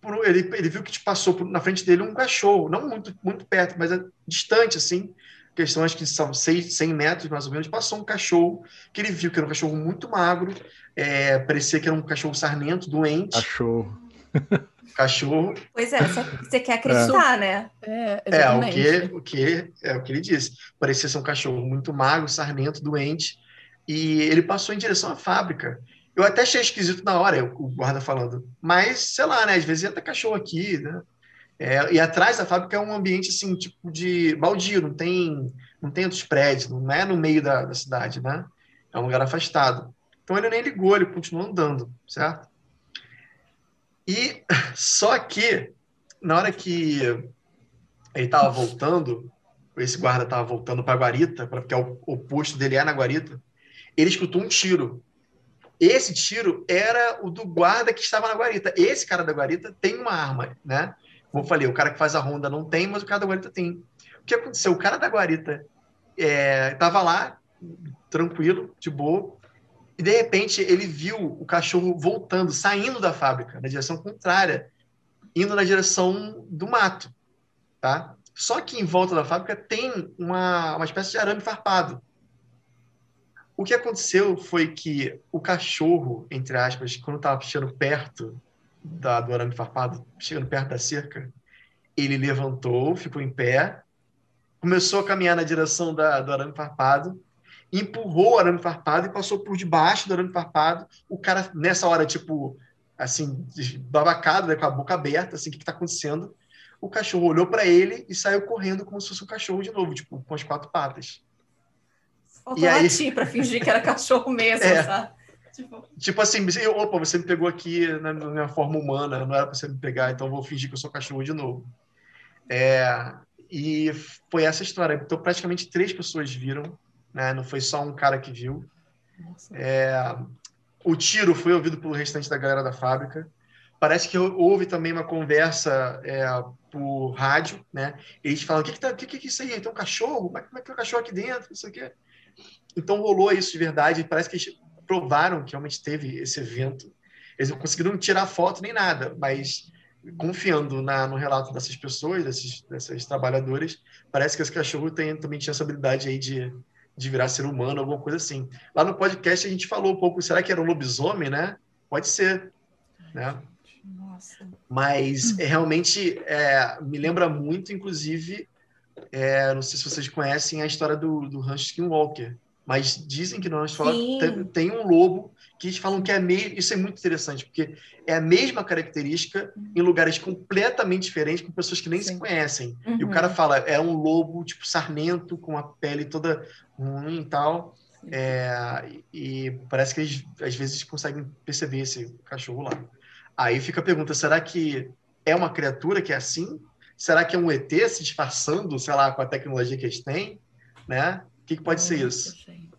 por, ele, ele viu que passou por, na frente dele um cachorro, não muito, muito perto, mas é distante, assim, questão acho que são 100 metros mais ou menos, passou um cachorro que ele viu que era um cachorro muito magro, é, parecia que era um cachorro sarnento, doente. Cachorro. Cachorro. Pois é, você quer acreditar, é. né? É, é, o que, o que é o que ele disse. Parecia ser um cachorro muito magro, sarnento, doente, e ele passou em direção à fábrica. Eu até achei esquisito na hora, o guarda falando, mas sei lá, né? Às vezes entra cachorro aqui, né? É, e atrás da fábrica é um ambiente assim, tipo de baldio, não tem, não tem outros prédios, não é no meio da, da cidade, né? É um lugar afastado. Então ele nem ligou, ele continuou andando, certo? E só que na hora que ele estava voltando, esse guarda estava voltando para a guarita, porque é o, o posto dele é na guarita, ele escutou um tiro. Esse tiro era o do guarda que estava na guarita. Esse cara da guarita tem uma arma, né? Como eu falei, o cara que faz a ronda não tem, mas o cara da guarita tem. O que aconteceu? O cara da guarita estava é, lá, tranquilo, de boa, e de repente ele viu o cachorro voltando, saindo da fábrica, na direção contrária, indo na direção do mato, tá? Só que em volta da fábrica tem uma, uma espécie de arame farpado. O que aconteceu foi que o cachorro, entre aspas, quando estava chegando perto da, do arame farpado, chegando perto da cerca, ele levantou, ficou em pé, começou a caminhar na direção da, do arame farpado empurrou o arame farpado e passou por debaixo do arame farpado. O cara, nessa hora, tipo, assim, babacado, né, com a boca aberta, assim, o que está acontecendo? O cachorro olhou para ele e saiu correndo como se fosse um cachorro de novo, tipo, com as quatro patas. Faltou e aí... latir para fingir que era cachorro mesmo, é. sabe? Tipo... tipo assim, opa, você me pegou aqui na minha forma humana, não era para você me pegar, então vou fingir que eu sou cachorro de novo. É, e foi essa história. Então, praticamente três pessoas viram né? não foi só um cara que viu. É, o tiro foi ouvido pelo restante da galera da fábrica. Parece que houve também uma conversa é, por rádio, né? Eles falam: o que, que, tá, que, que é isso aí? Tem um cachorro? Como é, é que tem um cachorro aqui dentro? Isso aqui. Então rolou isso de verdade. Parece que provaram que realmente teve esse evento. Eles não conseguiram tirar foto nem nada, mas confiando na, no relato dessas pessoas, desses, desses trabalhadores, parece que esse cachorro tem, também tinha essa habilidade aí de de virar ser humano, alguma coisa assim. Lá no podcast a gente falou um pouco, será que era um lobisomem, né? Pode ser, né? Nossa. Mas hum. realmente é, me lembra muito, inclusive, é, não sei se vocês conhecem a história do, do Rancho Skinwalker, mas dizem que nós falamos tem, tem, um lobo que eles falam que é meio. Isso é muito interessante, porque é a mesma característica em lugares completamente diferentes, com pessoas que nem Sim. se conhecem. Uhum. E o cara uhum. fala, é um lobo, tipo, sarmento, com a pele toda ruim e tal. É, e parece que eles, às vezes, conseguem perceber esse cachorro lá. Aí fica a pergunta: será que é uma criatura que é assim? Será que é um ET se disfarçando, sei lá, com a tecnologia que eles têm? Né? O que, que pode Nossa, ser isso? Gente.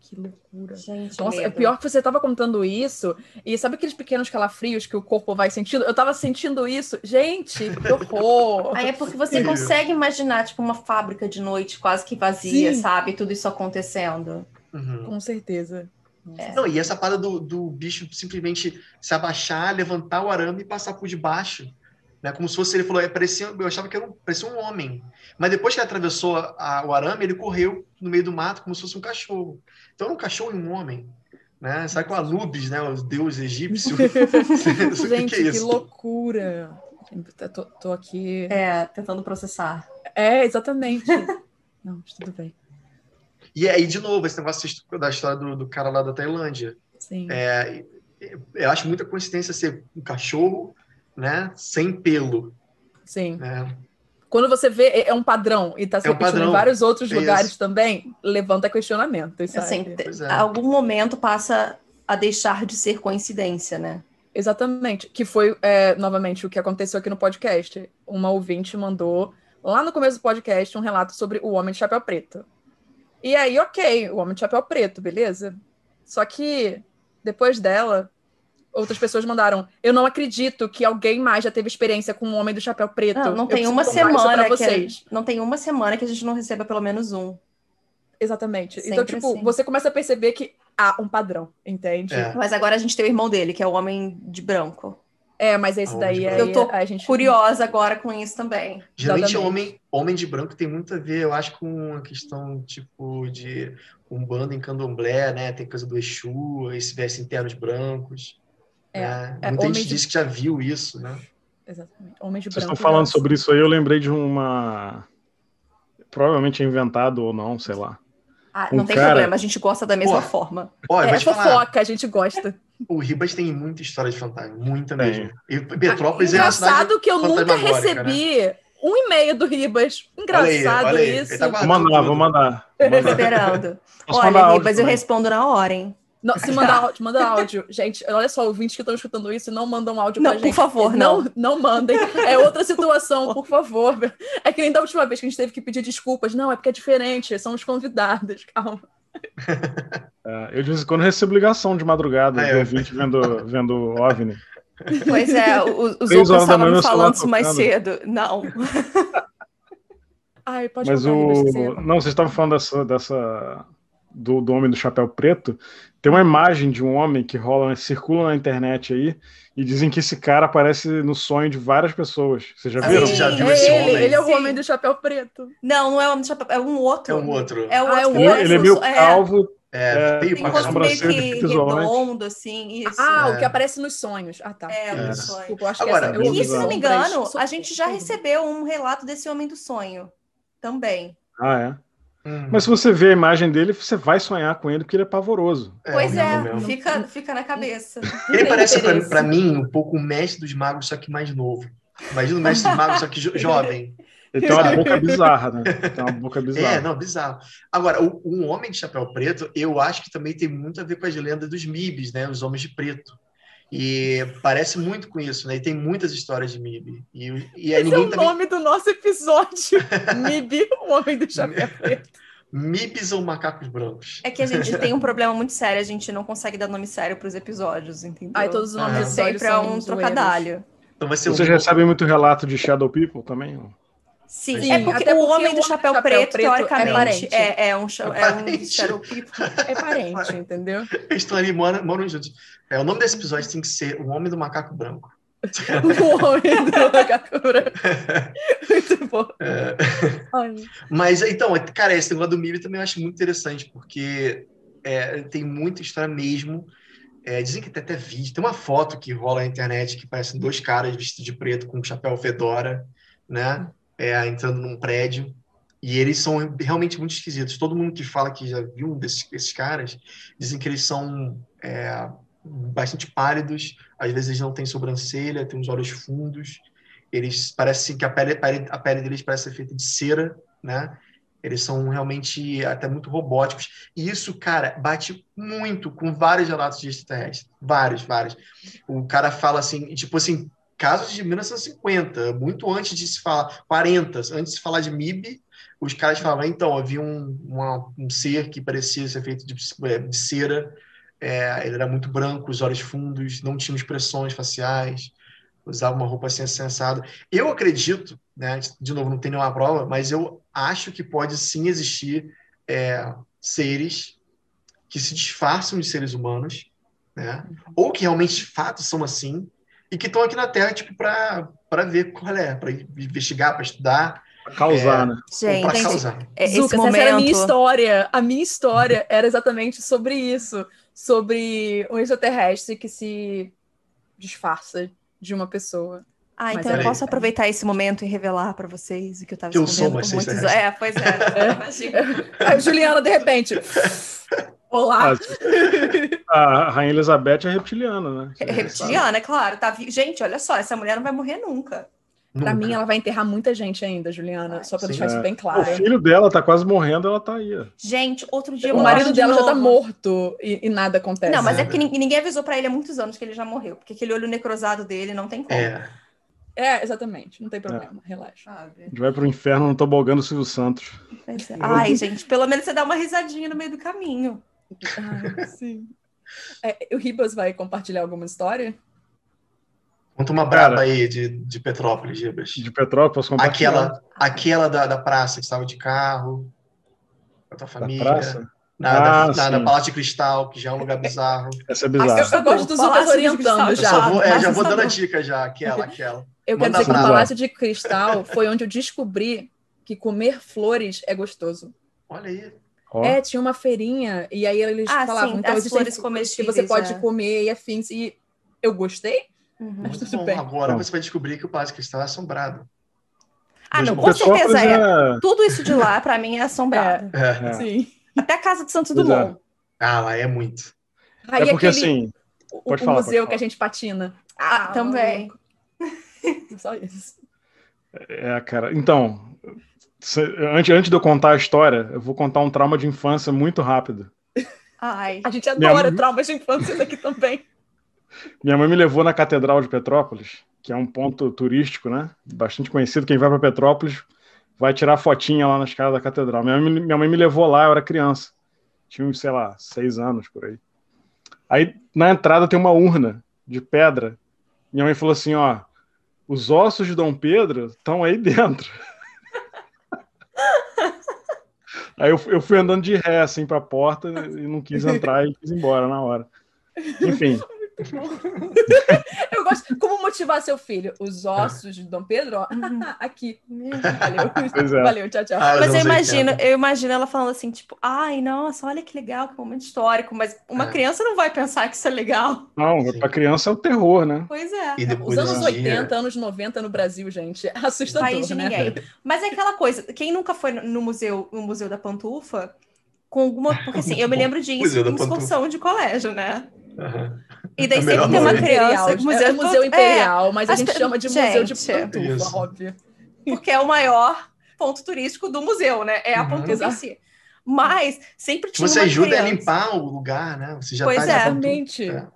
Que loucura. Gente, Nossa, é pior que você estava contando isso, e sabe aqueles pequenos calafrios que o corpo vai sentindo? Eu estava sentindo isso. Gente, que horror! Aí é porque você consegue imaginar, tipo, uma fábrica de noite quase que vazia, Sim. sabe? Tudo isso acontecendo. Uhum. Com certeza. É. Não, e essa parada do, do bicho simplesmente se abaixar, levantar o arame e passar por debaixo. Né? Como se fosse, ele falou, é, parecia, eu achava que era um, parecia um homem. Mas depois que ele atravessou a, o arame, ele correu no meio do mato como se fosse um cachorro. Então era um cachorro e um homem. né? Sabe com Anubis, né? O deus egípcio. Gente, que, é que loucura. Tô, tô, aqui. É, tentando processar. É, exatamente. Não, tudo bem. E aí, de novo, esse negócio da história do, do cara lá da Tailândia. Sim. É, eu acho muita coincidência ser um cachorro, né? Sem pelo. Sim. Né? Quando você vê, é, é um padrão e está se é repetindo um em vários outros lugares também, levanta questionamento. Assim, é. algum momento passa a deixar de ser coincidência, né? Exatamente. Que foi, é, novamente, o que aconteceu aqui no podcast. Uma ouvinte mandou, lá no começo do podcast, um relato sobre o Homem de Chapéu Preto. E aí, ok, o Homem de Chapéu Preto, beleza? Só que, depois dela, outras pessoas mandaram. Eu não acredito que alguém mais já teve experiência com o Homem do Chapéu Preto. Não, não tem uma semana vocês. Que, não tem uma semana que a gente não receba pelo menos um. Exatamente. Então, Sempre então, tipo, assim. você começa a perceber que há um padrão, entende? É. Mas agora a gente tem o irmão dele, que é o Homem de Branco. É, mas esse daí aí, Eu tô a gente... curiosa agora com isso também. Geralmente, homem, homem de branco tem muito a ver, eu acho, com a questão, tipo, de um bando em candomblé, né? Tem coisa do Exu, esse veste internos brancos. É, né? é, Muita gente de... diz que já viu isso, né? Exatamente. Homem de Vocês estão falando sobre isso aí, eu lembrei de uma. Provavelmente é inventado ou não, sei lá. Ah, um não tem cara... problema, a gente gosta da mesma Pô, forma. Olha, é fofoca, falar. a gente gosta. O Ribas tem muita história de fantasma, muita mesmo. E Petrópolis ah, é Engraçado que eu nunca recebi né? um e-mail do Ribas. Engraçado olha aí, olha isso. Tá vou mandar, vou mandar. Vou mandar. Esperando. Olha, Ribas, eu respondo na hora, hein? Não, se mandar áudio, manda áudio. Gente, olha só, ouvintes que estão escutando isso não mandam áudio não, pra gente. Por favor, não. não. Não mandem. É outra situação, por favor. É que nem da última vez que a gente teve que pedir desculpas. Não, é porque é diferente, são os convidados, calma. É, eu de vez em quando recebo ligação de madrugada, ah, de ouvinte vendo, vendo OVNI. Pois é, os, os outros estavam me falando isso mais cedo. Não. Ai, pode Mas o... Não, vocês estavam falando dessa, dessa do, do Homem do Chapéu Preto, tem uma imagem de um homem que rola, circula na internet aí, e dizem que esse cara aparece no sonho de várias pessoas. Vocês já viram? Sim, já viu é esse ele, homem? Ele é o Sim. Homem do Chapéu Preto. Não, não é o Homem do Chapéu, é um outro. É um outro. É, o ah, é um outro. Ele, é meio calvo. É, feio pra caramba. meio que redondo, assim, isso. Ah, é. o que aparece nos sonhos. Ah, tá. É, é. nos sonhos. Desculpa, acho Agora, que essa... E, se não me engano, a gente já recebeu um relato desse Homem do Sonho. Também. Ah, é? Uhum. Mas se você vê a imagem dele, você vai sonhar com ele, porque ele é pavoroso. É, pois é, fica, fica na cabeça. Ele parece, para mim, um pouco o mestre dos magos, só que mais novo. Imagina o mestre dos magos, só que jo jovem. Ele tem uma boca bizarra, né? Tem uma boca bizarra. É, não, bizarro. Agora, o, um homem de chapéu preto, eu acho que também tem muito a ver com as lendas dos Mibis, né? Os homens de preto. E parece muito com isso, né? E tem muitas histórias de MIB. E, e Esse é o também... nome do nosso episódio. MIB, o homem do chapéu preto. MIBs ou macacos brancos? É que a gente tem um problema muito sério, a gente não consegue dar nome sério para os episódios, entendeu? Ai, todos os nomes ah. sempre é um trocadilho. Então vai ser Vocês um... recebem muito relato de Shadow People também? Sim, Sim, é porque, porque o homem do chapéu, chapéu preto, preto, teoricamente, é, é, é um, é, é um people. É parente, entendeu? Eles estão ali, moram, moram juntos. É, o nome desse episódio tem que ser O Homem do Macaco Branco. o Homem do Macaco Branco. Muito bom. É... Mas, então, cara, esse negócio do MIB também eu acho muito interessante, porque é, tem muita história mesmo. É, dizem que tem até vídeo. Tem uma foto que rola na internet que parecem dois caras vestidos de preto com um chapéu fedora, né? É, entrando num prédio. E eles são realmente muito esquisitos. Todo mundo que fala que já viu um desses, desses caras dizem que eles são é, bastante pálidos. Às vezes eles não têm sobrancelha, têm os olhos fundos. Eles parecem que a pele, a pele deles parece ser feita de cera, né? Eles são realmente até muito robóticos. E isso, cara, bate muito com vários relatos de extraterrestres. Vários, vários. O cara fala assim, tipo assim, casos de 1950, muito antes de se falar, 40, antes de se falar de MIB, os caras falavam, então, havia um, uma, um ser que parecia ser feito de, é, de cera, é, ele era muito branco, os olhos fundos, não tinha expressões faciais, usava uma roupa assim sensada. Eu acredito, né, de novo, não tem nenhuma prova, mas eu acho que pode sim existir é, seres que se disfarçam de seres humanos, né, ou que realmente de fato são assim, e que estão aqui na Terra tipo para ver qual é, para investigar, para estudar. Causar, É. né? Gente, pra causar. é, momento... essa era a minha história. A minha história era exatamente sobre isso. Sobre um extraterrestre que se disfarça de uma pessoa. Ah, Mas então eu peraí. posso aproveitar esse momento e revelar pra vocês o que eu tava Que eu sou escondendo por muitos extraterrestre. É, pois é. Imagina. Aí, Juliana, de repente. Olá. Ah, A Rainha Elizabeth é reptiliana, né? É reptiliana, é claro. Tá vi... Gente, olha só, essa mulher não vai morrer nunca. Pra Nunca. mim, ela vai enterrar muita gente ainda, Juliana. Só pra Sim. deixar isso É. bem O claro. filho dela tá quase morrendo, ela tá aí. Gente, outro dia... O eu marido de dela já tá morto e, e nada acontece. Não, mas é É. que nin- ninguém avisou pra ele há muitos anos que ele já morreu. Porque aquele olho necrosado dele não tem como. É. É, exatamente. Não tem problema. Relaxa. Sabe? A gente vai pro inferno no tobogã do Silvio Santos. É. Ai, gente, pelo menos você dá uma risadinha no meio do caminho. Ah, sim. É, o Ribas vai compartilhar alguma história? Conta uma braba aí de, de Petrópolis, Gibas. De Petrópolis, compartilhar? Aquela, aquela da, da praça que estava de carro, com a tua Da família. praça? Na, Ah, na, na. Palácio de Cristal, que já é um lugar bizarro. Essa é Eu, bizarra. eu gosto dos de orientando. Eu, já. só vou, é, já vou dando a dica já, aquela, aquela. Eu quero Manda dizer que brava. Palácio de Cristal foi onde eu descobri que comer flores é gostoso. Olha aí. Ó, É, tinha uma feirinha, e aí eles Ah, falavam, sim, então as flores flores que comestíveis, você pode é. comer e afins. E eu gostei. Uhum. Mas Muito tudo bom. bem. Agora Bom. você vai descobrir que o Palácio de Cristal é assombrado. Ah, não, com certeza é. é... Tudo isso de lá, pra mim, é assombrado. É. É. Sim. Até a casa de Santos é. Dumont. Ah, lá é muito. Aí É porque aquele, assim, o, pode o falar, museu pode que a gente patina. Ah, também. maluco. Só isso. é, cara. Então, se- antes, antes de eu contar a história, eu vou contar um trauma de infância muito rápido. Ai. A gente adora mãe- traumas de infância daqui também. Minha mãe me levou na Catedral de Petrópolis, que é um ponto turístico, né? Bastante conhecido. Quem vai para Petrópolis vai tirar fotinha lá na escada da catedral. Minha minha mãe me levou lá, eu era criança. Tinha, sei lá, seis anos por aí. Aí na entrada tem uma urna de pedra. Minha mãe falou assim: ó, os ossos de Dom Pedro estão aí dentro. Aí eu, eu fui andando de ré assim para a porta e não quis entrar e quis ir embora na hora. Enfim, Eu gosto. Como motivar seu filho? Os ossos de Dom Pedro, ó. Uhum. Aqui. Valeu. É. Valeu, tchau, tchau. Ah, Mas eu imagino, 80. eu imagino ela falando assim, tipo, ai, nossa, olha que legal, que momento histórico, mas uma É. criança não vai pensar que isso é legal. não, para criança é o terror, né? Pois é. E depois Os anos desse dia- 80, anos 90 no Brasil, gente. É assustador, País de né? ninguém. Mas é aquela coisa, quem nunca foi no museu, no museu da Pantufa, com alguma. Porque assim, eu me lembro de Museu isso da em excursão de colégio, né? Aham. E daí É sempre tem uma criança. Imperial, é, museu é, Imperial, mas a gente chama de Museu de Gente, Pantufa, isso. óbvio. porque é o maior ponto turístico do museu, né? É a Uhum. Pantufa em si. Mas sempre tinha você uma ajuda criança. a limpar o lugar, né? Você já Pois tá é. É.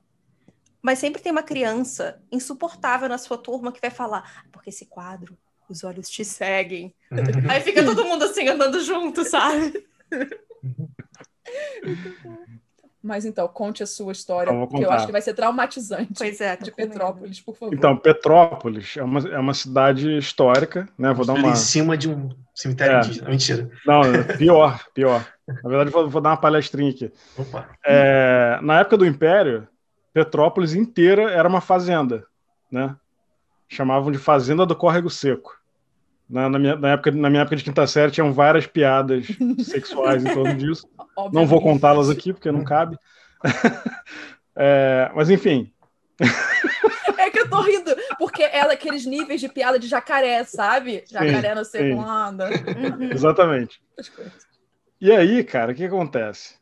Mas sempre tem uma criança insuportável na sua turma que vai falar, "Ah, porque esse quadro, os olhos te seguem. Aí fica todo mundo assim andando junto, sabe? Mas então, conte a sua história, Eu porque eu acho que vai ser traumatizante. Pois é, de medo. Petrópolis, por favor. Então, Petrópolis é uma, é uma cidade histórica, né? Vou dar uma. em cima de um cemitério É. indígena. Mentira. Não, pior, pior. Na verdade, vou, vou dar uma palestrinha aqui. Opa. É, na época do Império, Petrópolis inteira era uma fazenda, né? Chamavam de Fazenda do Córrego Seco. Na, na minha, na, época, na minha época de quinta série, tinham várias piadas sexuais em torno disso. Não vou Obviamente. contá-las aqui, porque não cabe. É, mas, enfim, É que eu tô rindo, porque é daqueles níveis de piada de jacaré, sabe? Jacaré não sei sim. quando. Uhum. exatamente. E aí, cara, o que acontece?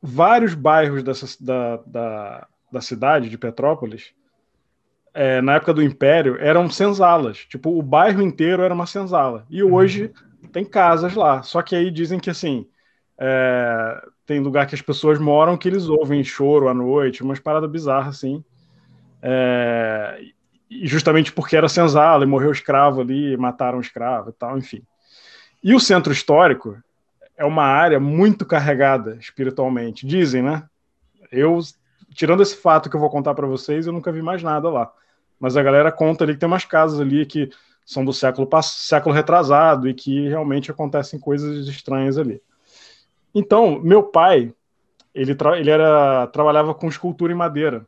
Vários bairros dessa, da, da, da cidade, de Petrópolis, é, na época do Império, eram senzalas. Tipo, o bairro inteiro era uma senzala. E hoje tem casas lá. Só que aí dizem que, assim, é, tem lugar que as pessoas moram que eles ouvem choro à noite, umas paradas bizarras, assim. É, e justamente porque era senzala e morreu escravo ali, mataram escravo e tal, enfim. E o centro histórico é uma área muito carregada espiritualmente, dizem, né? Eu, tirando esse fato que eu vou contar para vocês, eu nunca vi mais nada lá. Mas a galera conta ali que tem umas casas ali que são do século século retrasado e que realmente acontecem coisas estranhas ali. Então, meu pai, ele, ele era trabalhava com escultura em madeira.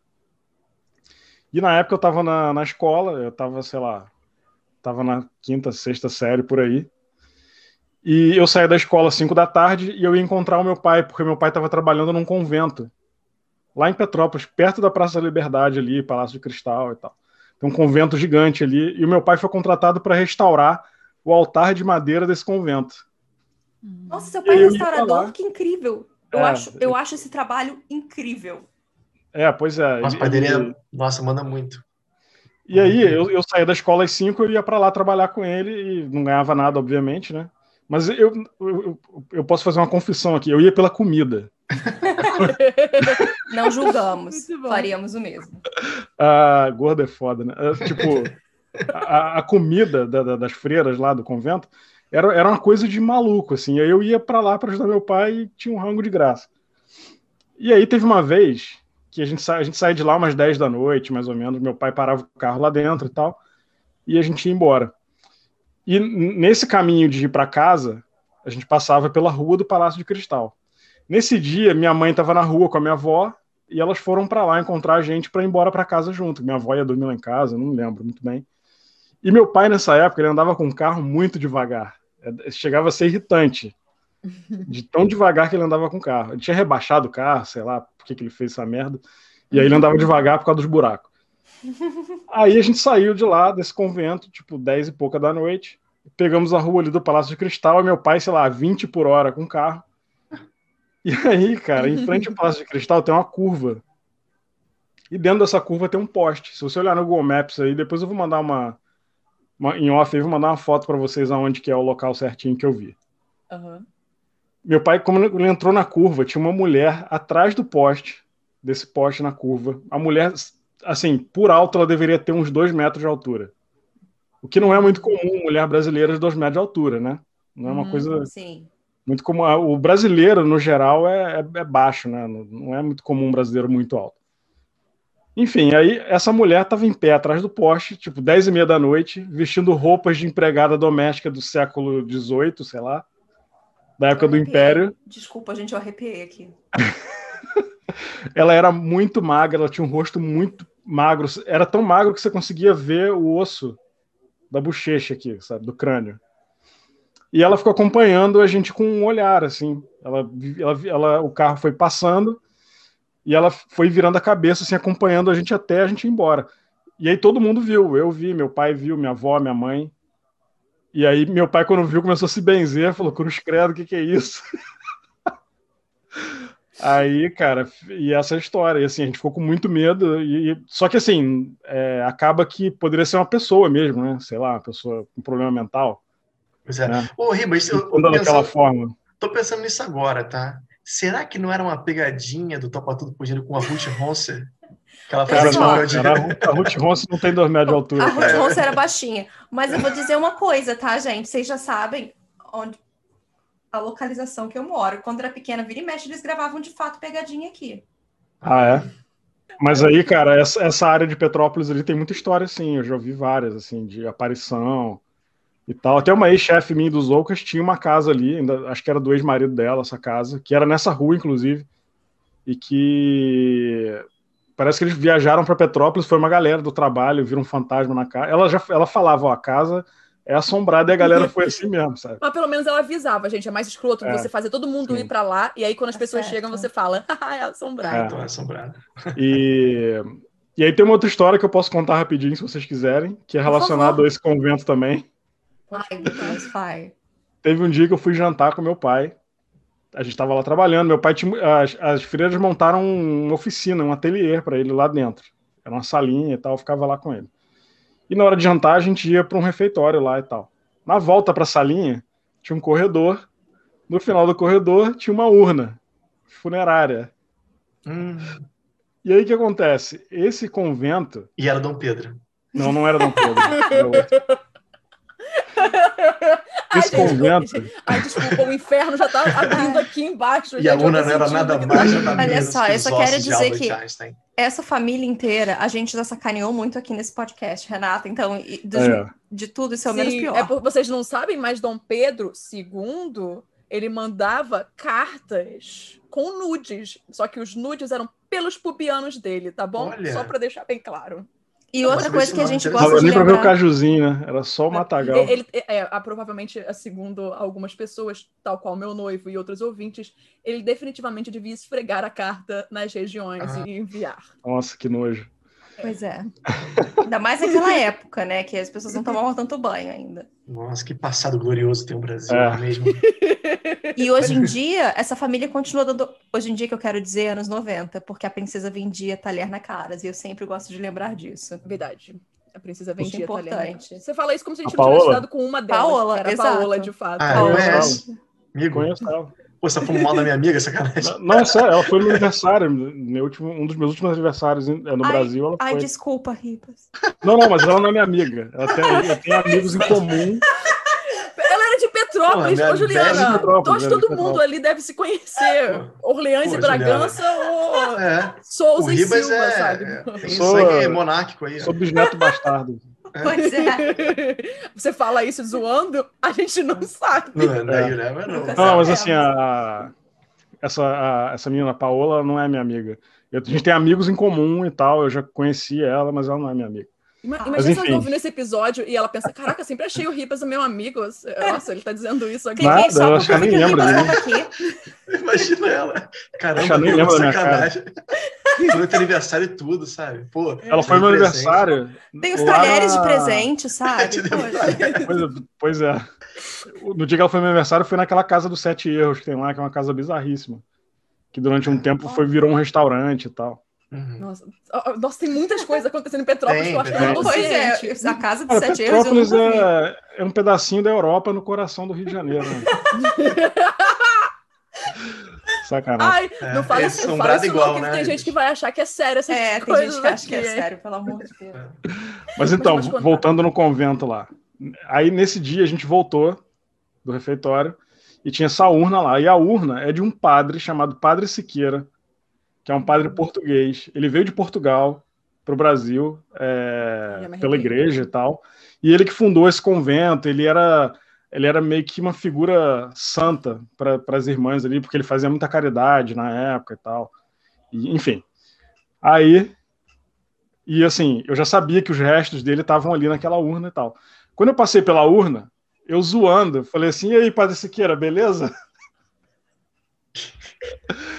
E na época eu estava na, na escola, eu estava, sei lá, estava na quinta, sexta série por aí. E eu saía da escola às 5 da tarde e eu ia encontrar o meu pai, porque meu pai estava trabalhando num convento, lá em Petrópolis, perto da Praça da Liberdade ali, Palácio de Cristal e tal. Tem um convento gigante ali. E o meu pai foi contratado para restaurar o altar de madeira desse convento. Nossa, seu pai é restaurador, que incrível. Eu, é, acho, eu acho esse trabalho incrível. É, pois é. Nossa, pai dele é... Nossa, manda muito. E aí, eu, eu saía da escola às 5, eu ia para lá trabalhar com ele e não ganhava nada, obviamente, né? Mas eu, eu, eu posso fazer uma confissão aqui. Eu ia pela comida. Não julgamos. Faríamos o mesmo. A gorda é foda, né? É, tipo, a, a comida da, da, das freiras lá do convento era, era uma coisa de maluco, assim. Eu ia para lá para ajudar meu pai e tinha um rango de graça. E aí teve uma vez que a gente, sa a gente saía de lá umas 10 da noite, mais ou menos. Meu pai parava o carro lá dentro e tal. E a gente ia embora. E nesse caminho de ir para casa, a gente passava pela rua do Palácio de Cristal. Nesse dia, minha mãe estava na rua com a minha avó e elas foram para lá encontrar a gente para ir embora para casa junto. Minha avó ia dormir lá em casa, não lembro muito bem. E meu pai, nessa época, ele andava com o carro muito devagar. É, chegava a ser irritante. De tão devagar que ele andava com o carro. Ele tinha rebaixado o carro, sei lá por que, que ele fez essa merda. E aí ele andava devagar por causa dos buracos. Aí a gente saiu de lá, desse convento, tipo, 10 e pouca da noite. Pegamos a rua ali do Palácio de Cristal, e meu pai, sei lá, 20 por hora com o carro. E aí, cara, em frente ao Palácio de Cristal tem uma curva. E dentro dessa curva tem um poste. Se você olhar no Google Maps aí, depois eu vou mandar uma, uma em off, eu vou mandar uma foto para vocês aonde que é o local certinho que eu vi. Uhum. Meu pai, como ele entrou na curva, tinha uma mulher atrás do poste, desse poste na curva. A mulher assim, por alto, ela deveria ter uns dois metros de altura. O que não é muito comum, mulher brasileira de dois metros de altura, né? Não é uma hum, coisa sim. muito comum. O brasileiro, no geral, é, é, é baixo, né? Não é muito comum um brasileiro muito alto. Enfim, aí essa mulher estava em pé atrás do poste, tipo, 10 e meia da noite, vestindo roupas de empregada doméstica do século XVIII, sei lá, da época do Império. Desculpa, gente, eu arrepiei aqui. ela era muito magra, ela tinha um rosto muito magro, era tão magro que você conseguia ver o osso da bochecha aqui, sabe, do crânio. E ela ficou acompanhando a gente com um olhar, assim. Ela, ela, ela, o carro foi passando e ela foi virando a cabeça, assim, acompanhando a gente até a gente ir embora. E aí todo mundo viu, eu vi, meu pai viu, minha avó, minha mãe. E aí meu pai, quando viu, começou a se benzer, falou, cruz credo, o que, que é isso? Aí, cara, e essa é a história. E assim, a gente ficou com muito medo. E, só que assim, é, acaba que poderia ser uma pessoa mesmo, né? Sei lá, uma pessoa com problema mental. Pois é. Né? Ô, Ribas, eu, eu daquela forma. Tô pensando nisso agora, tá? Será que não era uma pegadinha do Topa Tudo Fugindo com a Ruth Ronser? Que ela de... a Ruth Ronser não tem dois metros de altura. A Ruth Ronser era baixinha. Mas eu vou dizer uma coisa, tá, gente? Vocês já sabem onde a localização que eu moro. Quando era pequena, vira e mexe, eles gravavam de fato pegadinha aqui. Ah, é? Mas aí, cara, essa, essa área de Petrópolis ali tem muita história, sim. Eu já ouvi várias, assim, de aparição e tal. Até uma ex-chefe minha dos Ocas tinha uma casa ali, ainda, acho que era do ex-marido dela, essa casa, que era nessa rua, inclusive, e que parece que eles viajaram para Petrópolis, foi uma galera do trabalho, viram um fantasma na casa. Ela já ela falava, ó, a casa é assombrado e a galera foi assim mesmo, sabe? Mas pelo menos ela avisava, gente. É mais escroto é. você fazer todo mundo Sim. ir para lá e aí quando as é pessoas certo. chegam você fala, ah, é assombrado. É. Então é assombrado. E... e aí tem uma outra história que eu posso contar rapidinho, se vocês quiserem, que é relacionado a esse convento também. Vai, vai. Teve um dia que eu fui jantar com meu pai. A gente estava lá trabalhando. Meu pai tinha. As, as freiras montaram uma oficina, um ateliê para ele lá dentro. Era uma salinha e tal, eu ficava lá com ele. E na hora de jantar, a gente ia para um refeitório lá e tal. Na volta para a salinha, tinha um corredor. No final do corredor, tinha uma urna funerária. Hum. E aí o que acontece? Esse convento. E era Dom Pedro. Não, não era Dom Pedro. Era outro. Ai. Desculpa, ai, desculpa, o inferno já está abrindo aqui embaixo. E a urna não era nada mais. Olha só, eu só quero dizer que essa família inteira, a gente já sacaneou muito aqui nesse podcast, Renata. Então, de, é. de tudo, isso é o Sim, menos pior. É por, vocês não sabem, mas Dom Pedro II, ele mandava cartas com nudes. Só que os nudes eram pelos pubianos dele, tá bom? Olha. Só para deixar bem claro. E Não, outra coisa que a gente gosta Não, de nem pra ver o cajuzinho, né? Era só o matagal. Ele, é, é, provavelmente, segundo algumas pessoas, tal qual meu noivo e outros ouvintes, ele definitivamente devia esfregar a carta nas regiões Ah. e enviar. Nossa, que nojo. Pois é. Ainda mais naquela época, né? Que as pessoas não tomavam tanto banho ainda. Nossa, que passado glorioso tem o Brasil, É. é mesmo? E hoje em dia, essa família continua dando. Hoje em dia, que eu quero dizer, anos 90, porque a princesa vendia talher na caras. E eu sempre gosto de lembrar disso. Verdade. A princesa é vendia talher. importante. Você fala isso como se a gente A não tivesse dado com uma delas. Paola, era exato. Paola, de fato. Ah, Paola. conhece? Amigo, Conheço ela. Pô, você tá falando mal da minha amiga, sacanagem. Não, é sério, ela foi no meu aniversário, meu último, um dos meus últimos aniversários é, no Ai, Brasil. Ela Ai, foi. desculpa, Ripas. Não, não, mas ela não é minha amiga. Ela tem, eu tenho amigos em comum. Ela era de Petrópolis, Porra, ô Juliana. de Petrópolis, Todo, todo mundo Petrópolis. ali deve se conhecer. Orleans Pô, e Bragança ou É, o Souza e Ribas Silva, é, sabe? é, tem Sou, sangue é, monárquico aí. Sou bisneto bastardo. Pois é. Você fala isso zoando, a gente não sabe. Não, não. Não, mas assim, a, essa, a- essa menina, a Paola, não é minha amiga. Eu- a gente tem amigos em comum e tal, eu já conheci ela, mas ela não é minha amiga. Mas, Imagina se ela tá ouvindo esse episódio e ela pensa: Caraca, sempre achei o Ripas o meu amigo. Nossa, ele tá dizendo isso aqui. Nada, só eu acho que eu nem lembro aqui. Imagina ela. Caramba, Eu nem lembro sacanagem. Foi teu aniversário e tudo, sabe? Pô, Ela foi meu aniversário. Tem os lá talheres de presente, sabe? Poxa. Pois é, pois é. No dia que ela foi meu aniversário, foi naquela casa dos sete erros que tem lá, que é uma casa bizarríssima. Que durante um tempo foi, virou um restaurante e tal. Uhum. Nossa, nossa, tem muitas coisas acontecendo em Petrópolis Tem, que eu acho que tem. não Pois é, a casa de Cara, sete Petrópolis nunca vi. é, é um pedacinho da Europa no coração do Rio de Janeiro. Né? Sacanagem. Ai, não fala é isso, não fala isso igual, não, né, tem gente gente? que vai achar que é sério essas É, tem coisas gente que acha que é sério, pelo amor de Deus. Mas então, voltando no convento lá. Aí nesse dia a gente voltou do refeitório e tinha essa urna lá. E a urna é de um padre chamado Padre Siqueira, que é um padre português. Ele veio de Portugal para o Brasil é, me pela igreja e tal. E ele que fundou esse convento. Ele era ele era meio que uma figura santa para as irmãs ali, porque ele fazia muita caridade na época e tal. E, enfim. Aí e assim, eu já sabia que os restos dele estavam ali naquela urna e tal. Quando eu passei pela urna, eu zoando, falei assim: e aí, Padre Siqueira, beleza?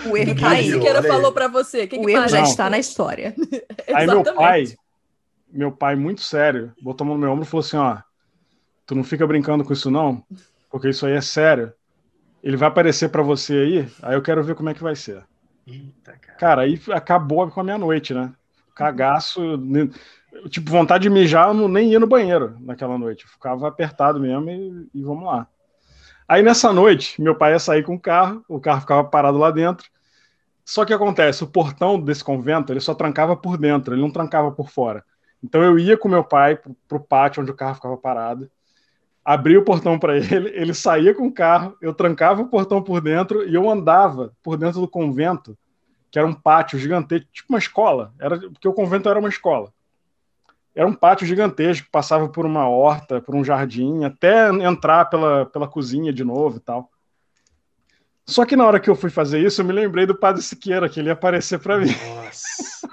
O erro Ninguém tá Aí. Siqueira falou pra você. Que O que erro já está na história. Aí meu pai, meu pai, muito sério, botou a mão no meu ombro e falou assim: ó, tu não fica brincando com isso, não, porque isso aí é sério. Ele vai aparecer pra você aí, aí eu quero ver como é que vai ser. Eita, cara. Cara, aí acabou com a minha noite, né? Cagaço, ne- tipo, vontade de mijar, eu não, nem ia no banheiro naquela noite. Eu ficava apertado mesmo e, e vamos lá. Aí nessa noite, meu pai ia sair com o carro, o carro ficava parado lá dentro. Só que acontece, o portão desse convento, ele só trancava por dentro, ele não trancava por fora. Então eu ia com meu pai pro, pro pátio onde o carro ficava parado, abria o portão para ele, ele saía com o carro, eu trancava o portão por dentro e eu andava por dentro do convento, que era um pátio gigantesco, tipo uma escola, era porque o convento era uma escola. Era um pátio gigantesco, passava por uma horta, por um jardim, até entrar pela, pela cozinha de novo e tal. Só que na hora que eu fui fazer isso, eu me lembrei do Padre Siqueira, que ele ia aparecer para mim. Nossa.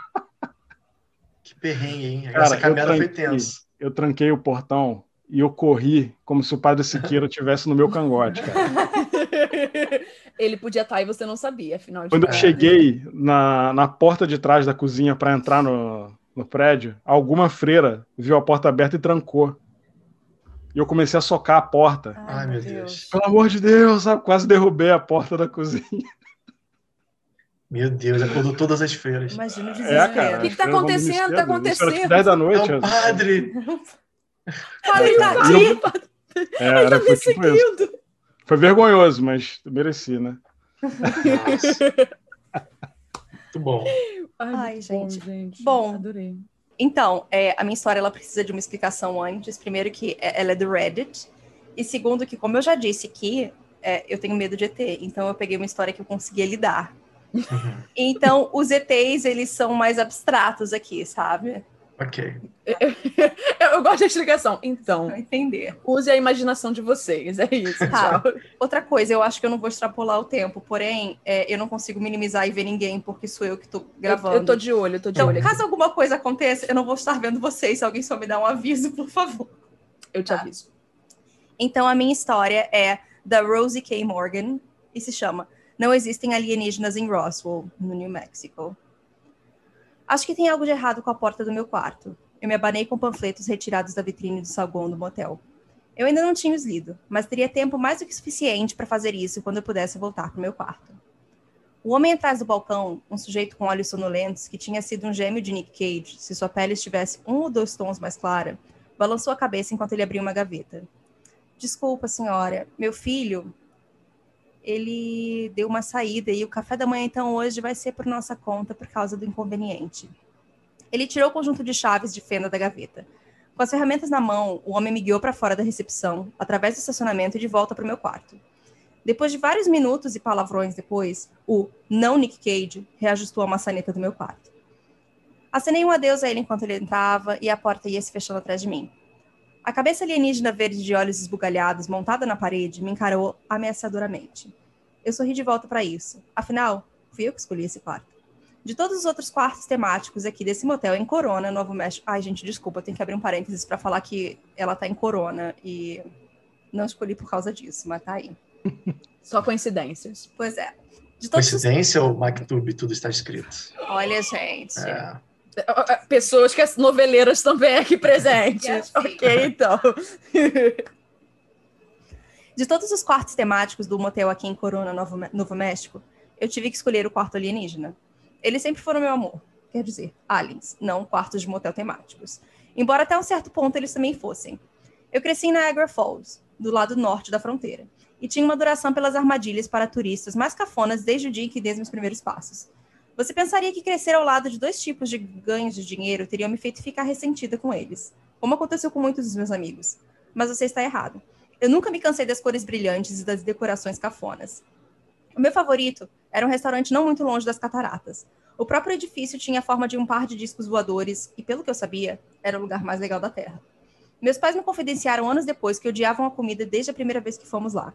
que perrengue, hein? Cara, Essa eu caminhada foi tranquei. tensa. Eu tranquei o portão e eu corri como se o Padre Siqueira estivesse no meu cangote, cara. Ele podia estar e você não sabia, afinal de Quando eu contas. cheguei na, na porta de trás da cozinha para entrar no, no prédio, alguma freira viu a porta aberta e trancou. E eu comecei a socar a porta. Ai, meu Deus. Pelo amor de Deus, sabe? quase derrubei a porta da cozinha. Meu Deus, acordou todas as freiras. Imagina o É, desespero. cara. O que tá dormir acontecendo? Tá tipo acontecendo? 10 da É noite. um padre! Padre tá E aqui. eu- É, era, foi tipo isso. Seguindo. Foi vergonhoso, mas mereci, né? Nossa. Muito bom. Ai, Ai, muito bom, gente. gente. Bom. Adorei. Então, é, a minha história ela precisa de uma explicação antes. Primeiro que é- ela é do Reddit. E segundo que, como eu já disse aqui, é, eu tenho medo de ET. Então eu peguei uma história que eu conseguia lidar. Uhum. Então, os ETs, eles são mais abstratos aqui, sabe? Ok. Eu, eu gosto da explicação. Então, entender. use a imaginação de vocês. É isso. Tá. Tchau. Outra coisa, eu acho que eu não vou extrapolar o tempo, porém, é, eu não consigo minimizar e ver ninguém, porque sou eu que tô gravando. Eu, eu tô de olho, eu tô de Então, olho. aqui. caso alguma coisa aconteça, eu não vou estar vendo vocês. Se alguém só me dá um aviso, por favor. Eu te tá. aviso. Então, a minha história é da Rosie K. Morgan e se chama Não Existem Alienígenas em Roswell, no New Mexico. Acho que tem algo de errado com a porta do meu quarto. Eu me abanei com panfletos retirados da vitrine do saguão do motel. Eu ainda não tinha os lido, mas teria tempo mais do que suficiente para fazer isso quando eu pudesse voltar para o meu quarto. O homem atrás do balcão, um sujeito com olhos sonolentos, que tinha sido um gêmeo de Nick Cage, se sua pele estivesse um ou dois tons mais clara, balançou a cabeça enquanto ele abria uma gaveta. Desculpa, senhora. Meu filho, ele deu uma saída e o café da manhã, então, hoje vai ser por nossa conta por causa do inconveniente. Ele tirou o conjunto de chaves de fenda da gaveta. Com as ferramentas na mão, o homem me guiou para fora da recepção, através do estacionamento e de volta para o meu quarto. Depois de vários minutos e palavrões depois, o não Nick Cage reajustou a maçaneta do meu quarto. Acenei um adeus a ele enquanto ele entrava e a porta ia se fechando atrás de mim. A cabeça alienígena verde de olhos esbugalhados, montada na parede, me encarou ameaçadoramente. Eu sorri de volta para isso. Afinal, fui eu que escolhi esse quarto. De todos os outros quartos temáticos aqui desse motel em Corona, Novo México. Ai, gente, desculpa, eu tenho que abrir um parênteses para falar que ela tá em Corona e não escolhi por causa disso, mas tá aí. Só coincidências. Pois é. De todos os... Coincidência ou MacTube tudo está escrito? Olha, gente. É. Pessoas que as noveleiras também aqui presentes. Yes, sim. ok, então. De todos os quartos temáticos do motel aqui em Corona, Novo, Novo México, eu tive que escolher o quarto alienígena. Eles sempre foram meu amor. Quer dizer, aliens, não quartos de motel temáticos. Embora até um certo ponto eles também fossem. Eu cresci em Niagara Falls, do lado norte da fronteira, e tinha uma duração pelas armadilhas para turistas mais cafonas desde o dia em que dei meus primeiros passos. Você pensaria que crescer ao lado de dois tipos de ganhos de dinheiro teriam me feito ficar ressentida com eles, como aconteceu com muitos dos meus amigos. Mas você está errado. Eu nunca me cansei das cores brilhantes e das decorações cafonas. O meu favorito era um restaurante não muito longe das cataratas. O próprio edifício tinha a forma de um par de discos voadores e, pelo que eu sabia, era o lugar mais legal da Terra. Meus pais me confidenciaram anos depois que odiavam a comida desde a primeira vez que fomos lá.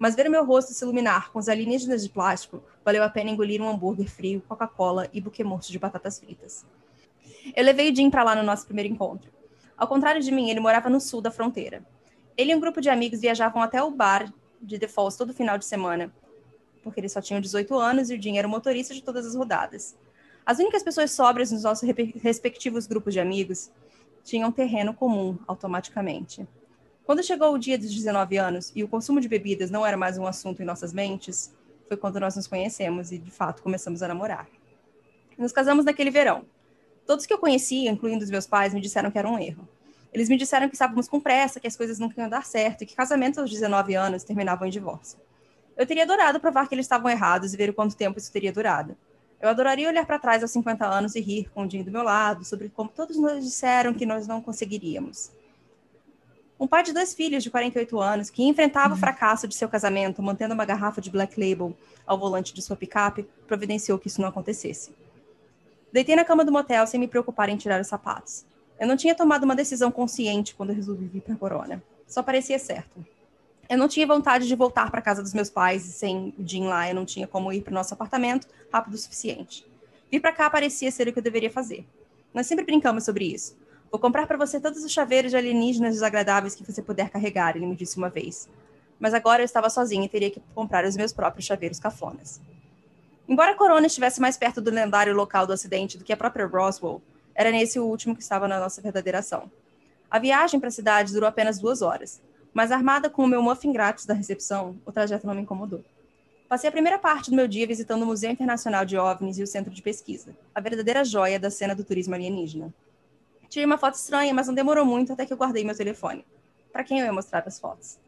Mas ver o meu rosto se iluminar com os alienígenas de plástico valeu a pena engolir um hambúrguer frio, Coca-Cola e buquê morto de batatas fritas. Eu levei o Jim para lá no nosso primeiro encontro. Ao contrário de mim, ele morava no sul da fronteira. Ele e um grupo de amigos viajavam até o bar de The Falls todo final de semana, porque eles só tinham 18 anos e o Jim era o motorista de todas as rodadas. As únicas pessoas sóbrias nos nossos respectivos grupos de amigos tinham terreno comum automaticamente. Quando chegou o dia dos 19 anos e o consumo de bebidas não era mais um assunto em nossas mentes, foi quando nós nos conhecemos e, de fato, começamos a namorar. Nos casamos naquele verão. Todos que eu conhecia, incluindo os meus pais, me disseram que era um erro. Eles me disseram que estávamos com pressa, que as coisas nunca iam dar certo e que casamentos aos 19 anos terminavam em divórcio. Eu teria adorado provar que eles estavam errados e ver o quanto tempo isso teria durado. Eu adoraria olhar para trás aos 50 anos e rir com o Jim do meu lado sobre como todos nos disseram que nós não conseguiríamos. Um pai de dois filhos de 48 anos que enfrentava o fracasso de seu casamento mantendo uma garrafa de Black Label ao volante de sua picape providenciou que isso não acontecesse. Deitei na cama do motel sem me preocupar em tirar os sapatos. Eu não tinha tomado uma decisão consciente quando resolvi vir para Corona. Só parecia certo. Eu não tinha vontade de voltar para casa dos meus pais e sem o Jim lá eu não tinha como ir para o nosso apartamento rápido o suficiente. Vir para cá parecia ser o que eu deveria fazer. Nós sempre brincamos sobre isso. Vou comprar para você todos os chaveiros de alienígenas desagradáveis que você puder carregar, ele me disse uma vez. Mas agora eu estava sozinha e teria que comprar os meus próprios chaveiros cafonas. Embora Corona estivesse mais perto do lendário local do acidente do que a própria Roswell, era nesse o último que estava na nossa verdadeira ação. A viagem para a cidade durou apenas duas horas, mas armada com o meu muffin grátis da recepção, o trajeto não me incomodou. Passei a primeira parte do meu dia visitando o Museu Internacional de OVNIs e o Centro de Pesquisa, a verdadeira joia da cena do turismo alienígena. Tirei uma foto estranha, mas não demorou muito até que eu guardei meu telefone. Para quem eu ia mostrar as fotos?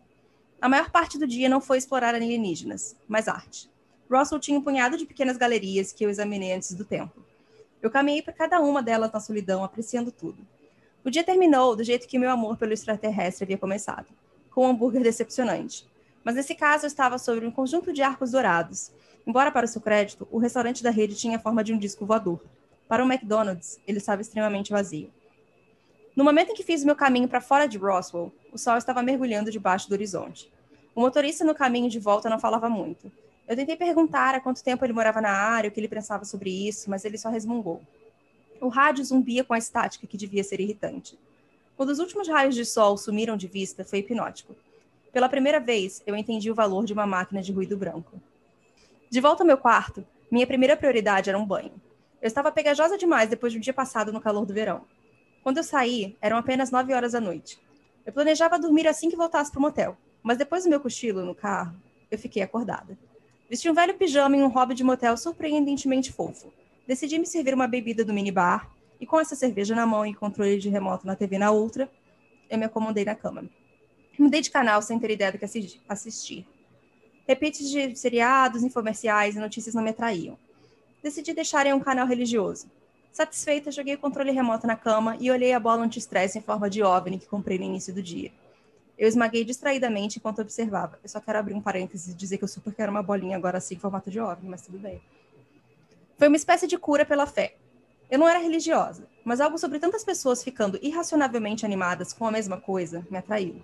A maior parte do dia não foi explorar alienígenas, mas arte. Russell tinha um punhado de pequenas galerias que eu examinei antes do tempo. Eu caminhei para cada uma delas na solidão, apreciando tudo. O dia terminou do jeito que meu amor pelo extraterrestre havia começado, com um hambúrguer decepcionante. Mas nesse caso eu estava sobre um conjunto de arcos dourados. Embora para o seu crédito, o restaurante da rede tinha a forma de um disco voador. Para o McDonald's, ele estava extremamente vazio. No momento em que fiz meu caminho para fora de Roswell, o sol estava mergulhando debaixo do horizonte. O motorista no caminho de volta não falava muito. Eu tentei perguntar há quanto tempo ele morava na área, o que ele pensava sobre isso, mas ele só resmungou. O rádio zumbia com a estática que devia ser irritante. Quando os últimos raios de sol sumiram de vista, foi hipnótico. Pela primeira vez, eu entendi o valor de uma máquina de ruído branco. De volta ao meu quarto, minha primeira prioridade era um banho. Eu estava pegajosa demais depois de um dia passado no calor do verão. Quando eu saí, eram apenas nove horas da noite. Eu planejava dormir assim que voltasse para o motel, mas depois do meu cochilo no carro, eu fiquei acordada. Vesti um velho pijama em um hobby de motel surpreendentemente fofo. Decidi me servir uma bebida do minibar e com essa cerveja na mão e controle de remoto na TV na outra, eu me acomodei na cama. Mudei de canal sem ter ideia do que assistir. Repetes de seriados, infomerciais e notícias não me atraíam. Decidi deixar em um canal religioso. Satisfeita, joguei o controle remoto na cama e olhei a bola anti-estresse em forma de OVNI que comprei no início do dia. Eu esmaguei distraidamente enquanto observava. Eu só quero abrir um parênteses e dizer que eu super quero uma bolinha agora assim em formato de OVNI, mas tudo bem. Foi uma espécie de cura pela fé. Eu não era religiosa, mas algo sobre tantas pessoas ficando irracionavelmente animadas com a mesma coisa me atraiu.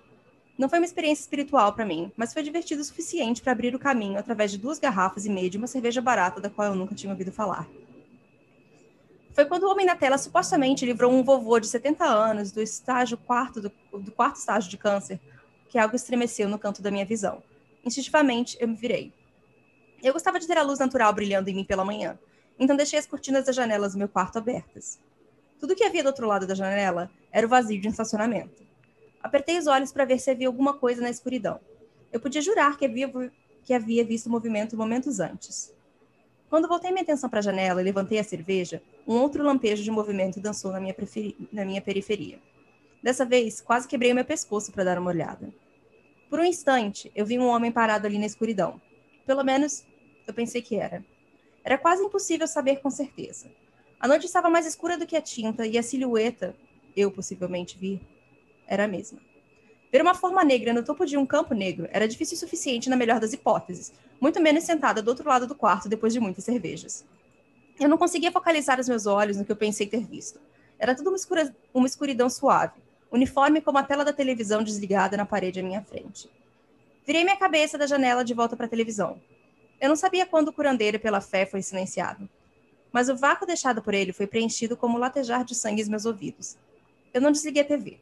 Não foi uma experiência espiritual para mim, mas foi divertido o suficiente para abrir o caminho através de duas garrafas e meia de uma cerveja barata da qual eu nunca tinha ouvido falar. Foi quando o homem na tela supostamente livrou um vovô de 70 anos do estágio quarto do, do quarto estágio de câncer, que algo estremeceu no canto da minha visão. Instintivamente, eu me virei. Eu gostava de ter a luz natural brilhando em mim pela manhã, então deixei as cortinas das janelas do meu quarto abertas. Tudo que havia do outro lado da janela era o vazio de um estacionamento. Apertei os olhos para ver se havia alguma coisa na escuridão. Eu podia jurar que havia, que havia visto o movimento momentos antes. Quando voltei minha atenção para a janela e levantei a cerveja, um outro lampejo de movimento dançou na minha, na minha periferia. Dessa vez, quase quebrei o meu pescoço para dar uma olhada. Por um instante, eu vi um homem parado ali na escuridão. Pelo menos, eu pensei que era. Era quase impossível saber com certeza. A noite estava mais escura do que a tinta e a silhueta, eu possivelmente vi, era a mesma. Ver uma forma negra no topo de um campo negro era difícil o suficiente na melhor das hipóteses, muito menos sentada do outro lado do quarto depois de muitas cervejas. Eu não conseguia focalizar os meus olhos no que eu pensei ter visto. Era tudo uma, escura, uma escuridão suave, uniforme como a tela da televisão desligada na parede à minha frente. Virei minha cabeça da janela de volta para a televisão. Eu não sabia quando o curandeiro pela fé foi silenciado, mas o vácuo deixado por ele foi preenchido como latejar de sangue em meus ouvidos. Eu não desliguei a TV.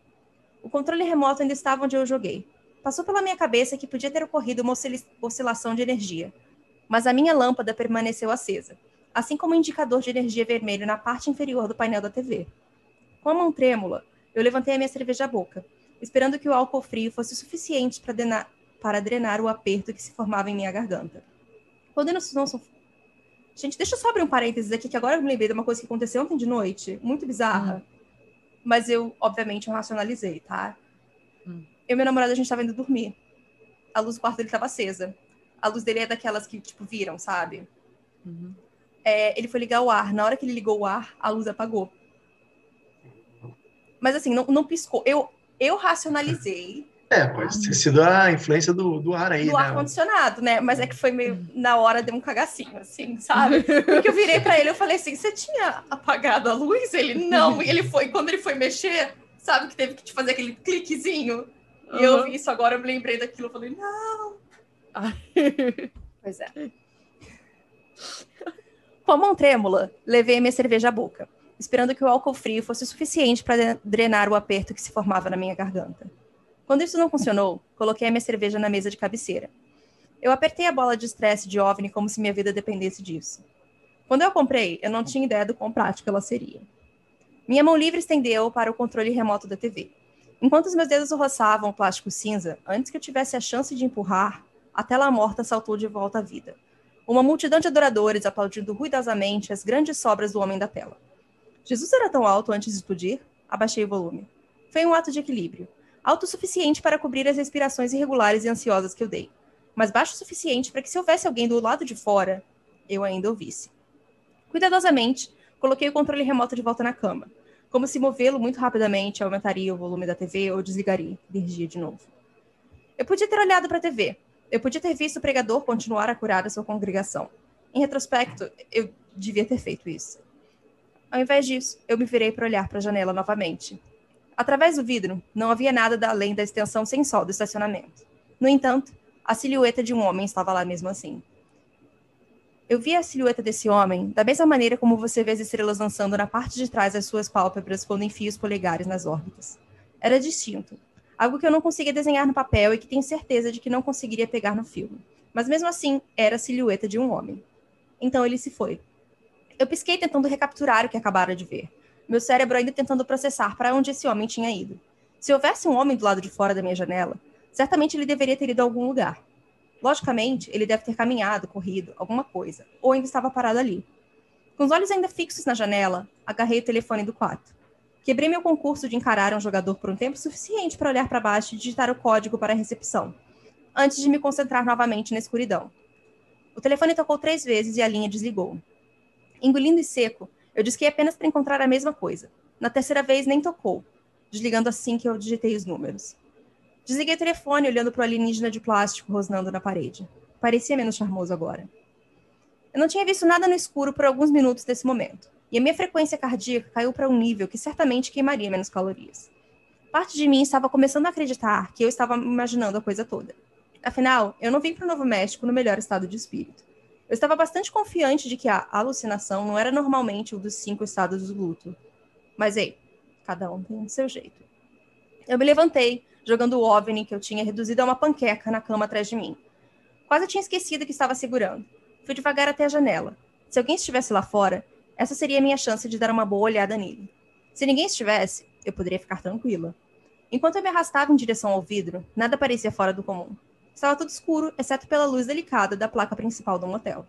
O controle remoto ainda estava onde eu joguei. Passou pela minha cabeça que podia ter ocorrido uma oscilação de energia, mas a minha lâmpada permaneceu acesa, assim como o indicador de energia vermelho na parte inferior do painel da TV. Com a mão trêmula, eu levantei a minha cerveja à boca, esperando que o álcool frio fosse suficiente para drenar, para drenar o aperto que se formava em minha garganta. Quando não, não Gente, deixa eu só abrir um parênteses aqui, que agora eu me lembrei de uma coisa que aconteceu ontem de noite, muito bizarra. Hum. Mas eu, obviamente, eu racionalizei, tá? Hum. Eu e meu namorado, a gente tava indo dormir. A luz do quarto dele tava acesa. A luz dele é daquelas que, tipo, viram, sabe? Uhum. É, ele foi ligar o ar. Na hora que ele ligou o ar, a luz apagou. Mas assim, não, não piscou. Eu, eu racionalizei é, pode ter sido a influência do, do ar aí, do né? ar-condicionado, né? Mas é que foi meio, na hora, deu um cagacinho, assim, sabe? Porque eu virei para ele, eu falei assim, você tinha apagado a luz? Ele, não. E ele foi, quando ele foi mexer, sabe que teve que te fazer aquele cliquezinho? E eu vi isso agora, eu me lembrei daquilo, eu falei, não. pois é. Com a mão trêmula, levei minha cerveja à boca, esperando que o álcool frio fosse suficiente para drenar o aperto que se formava na minha garganta. Quando isso não funcionou, coloquei a minha cerveja na mesa de cabeceira. Eu apertei a bola de estresse de OVNI como se minha vida dependesse disso. Quando eu comprei, eu não tinha ideia do quão prática ela seria. Minha mão livre estendeu para o controle remoto da TV. Enquanto os meus dedos roçavam o plástico cinza, antes que eu tivesse a chance de empurrar, a tela morta saltou de volta à vida. Uma multidão de adoradores aplaudindo ruidosamente as grandes sobras do homem da tela. Jesus era tão alto antes de explodir? Abaixei o volume. Foi um ato de equilíbrio alto o suficiente para cobrir as respirações irregulares e ansiosas que eu dei, mas baixo o suficiente para que se houvesse alguém do lado de fora, eu ainda ouvisse. Cuidadosamente, coloquei o controle remoto de volta na cama, como se movê-lo muito rapidamente aumentaria o volume da TV ou desligaria energia de novo. Eu podia ter olhado para a TV. Eu podia ter visto o pregador continuar a curar a sua congregação. Em retrospecto, eu devia ter feito isso. Ao invés disso, eu me virei para olhar para a janela novamente. Através do vidro, não havia nada além da extensão sem sol do estacionamento. No entanto, a silhueta de um homem estava lá mesmo assim. Eu vi a silhueta desse homem da mesma maneira como você vê as estrelas dançando na parte de trás das suas pálpebras quando enfia os polegares nas órbitas. Era distinto, algo que eu não conseguia desenhar no papel e que tenho certeza de que não conseguiria pegar no filme. Mas mesmo assim, era a silhueta de um homem. Então ele se foi. Eu pisquei tentando recapturar o que acabara de ver meu cérebro ainda tentando processar para onde esse homem tinha ido. Se houvesse um homem do lado de fora da minha janela, certamente ele deveria ter ido a algum lugar. Logicamente, ele deve ter caminhado, corrido, alguma coisa, ou ainda estava parado ali. Com os olhos ainda fixos na janela, agarrei o telefone do quarto. Quebrei meu concurso de encarar um jogador por um tempo suficiente para olhar para baixo e digitar o código para a recepção, antes de me concentrar novamente na escuridão. O telefone tocou três vezes e a linha desligou. Engolindo e seco, eu disquei apenas para encontrar a mesma coisa. Na terceira vez, nem tocou, desligando assim que eu digitei os números. Desliguei o telefone, olhando para o alienígena de plástico rosnando na parede. Parecia menos charmoso agora. Eu não tinha visto nada no escuro por alguns minutos nesse momento, e a minha frequência cardíaca caiu para um nível que certamente queimaria menos calorias. Parte de mim estava começando a acreditar que eu estava imaginando a coisa toda. Afinal, eu não vim para o Novo México no melhor estado de espírito. Eu estava bastante confiante de que a alucinação não era normalmente um dos cinco estados do luto. Mas ei, cada um tem o seu jeito. Eu me levantei, jogando o OVNI que eu tinha reduzido a uma panqueca na cama atrás de mim. Quase tinha esquecido que estava segurando. Fui devagar até a janela. Se alguém estivesse lá fora, essa seria a minha chance de dar uma boa olhada nele. Se ninguém estivesse, eu poderia ficar tranquila. Enquanto eu me arrastava em direção ao vidro, nada parecia fora do comum. Estava tudo escuro, exceto pela luz delicada da placa principal do motel.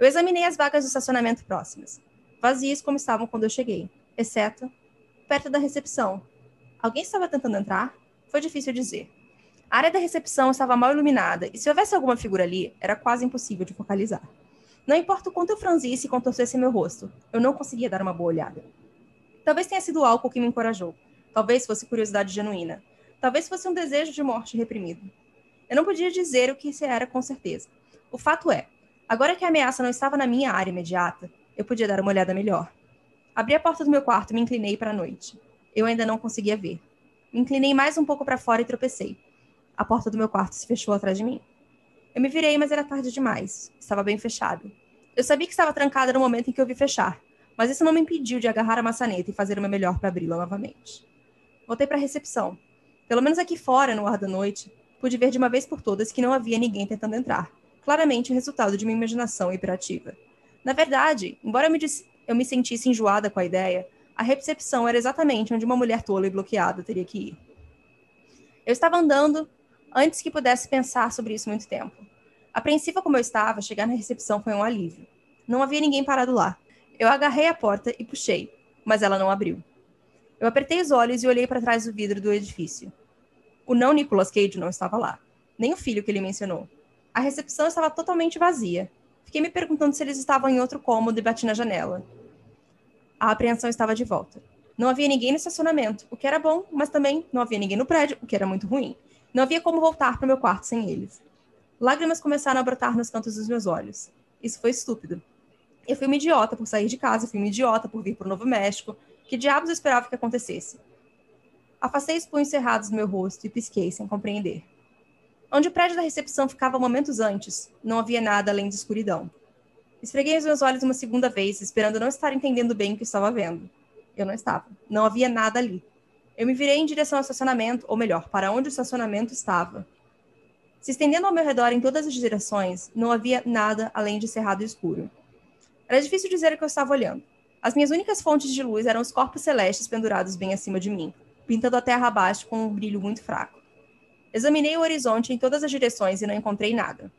Eu examinei as vagas de estacionamento próximas, vazias como estavam quando eu cheguei, exceto perto da recepção. Alguém estava tentando entrar? Foi difícil dizer. A área da recepção estava mal iluminada e se houvesse alguma figura ali, era quase impossível de focalizar. Não importa o quanto eu franzisse e contorcesse meu rosto, eu não conseguia dar uma boa olhada. Talvez tenha sido o álcool que me encorajou. Talvez fosse curiosidade genuína. Talvez fosse um desejo de morte reprimido. Eu não podia dizer o que isso era com certeza. O fato é, agora que a ameaça não estava na minha área imediata, eu podia dar uma olhada melhor. Abri a porta do meu quarto e me inclinei para a noite. Eu ainda não conseguia ver. Me inclinei mais um pouco para fora e tropecei. A porta do meu quarto se fechou atrás de mim. Eu me virei, mas era tarde demais. Estava bem fechado. Eu sabia que estava trancada no momento em que eu vi fechar, mas isso não me impediu de agarrar a maçaneta e fazer o meu melhor para abri-la novamente. Voltei para a recepção. Pelo menos aqui fora, no ar da noite, pude ver de uma vez por todas que não havia ninguém tentando entrar. Claramente o resultado de uma imaginação hiperativa. Na verdade, embora eu me sentisse enjoada com a ideia, a recepção era exatamente onde uma mulher tola e bloqueada teria que ir. Eu estava andando antes que pudesse pensar sobre isso muito tempo. Apreensiva como eu estava, chegar na recepção foi um alívio. Não havia ninguém parado lá. Eu agarrei a porta e puxei, mas ela não abriu. Eu apertei os olhos e olhei para trás do vidro do edifício. O não Nicolas Cage não estava lá, nem o filho que ele mencionou. A recepção estava totalmente vazia. Fiquei me perguntando se eles estavam em outro cômodo e bati na janela. A apreensão estava de volta. Não havia ninguém no estacionamento, o que era bom, mas também não havia ninguém no prédio, o que era muito ruim. Não havia como voltar para o meu quarto sem eles. Lágrimas começaram a brotar nos cantos dos meus olhos. Isso foi estúpido. Eu fui uma idiota por sair de casa, fui uma idiota por vir para o Novo México. Que diabos eu esperava que acontecesse? Afastei os punhos cerrados do meu rosto e pisquei, sem compreender. Onde o prédio da recepção ficava momentos antes, não havia nada além de escuridão. Esfreguei os meus olhos uma segunda vez, esperando não estar entendendo bem o que estava vendo. Eu não estava. Não havia nada ali. Eu me virei em direção ao estacionamento, ou melhor, para onde o estacionamento estava. Se estendendo ao meu redor em todas as direções, não havia nada além de cerrado e escuro. Era difícil dizer o que eu estava olhando. As minhas únicas fontes de luz eram os corpos celestes pendurados bem acima de mim, pintando a terra abaixo com um brilho muito fraco. Examinei o horizonte em todas as direções e não encontrei nada.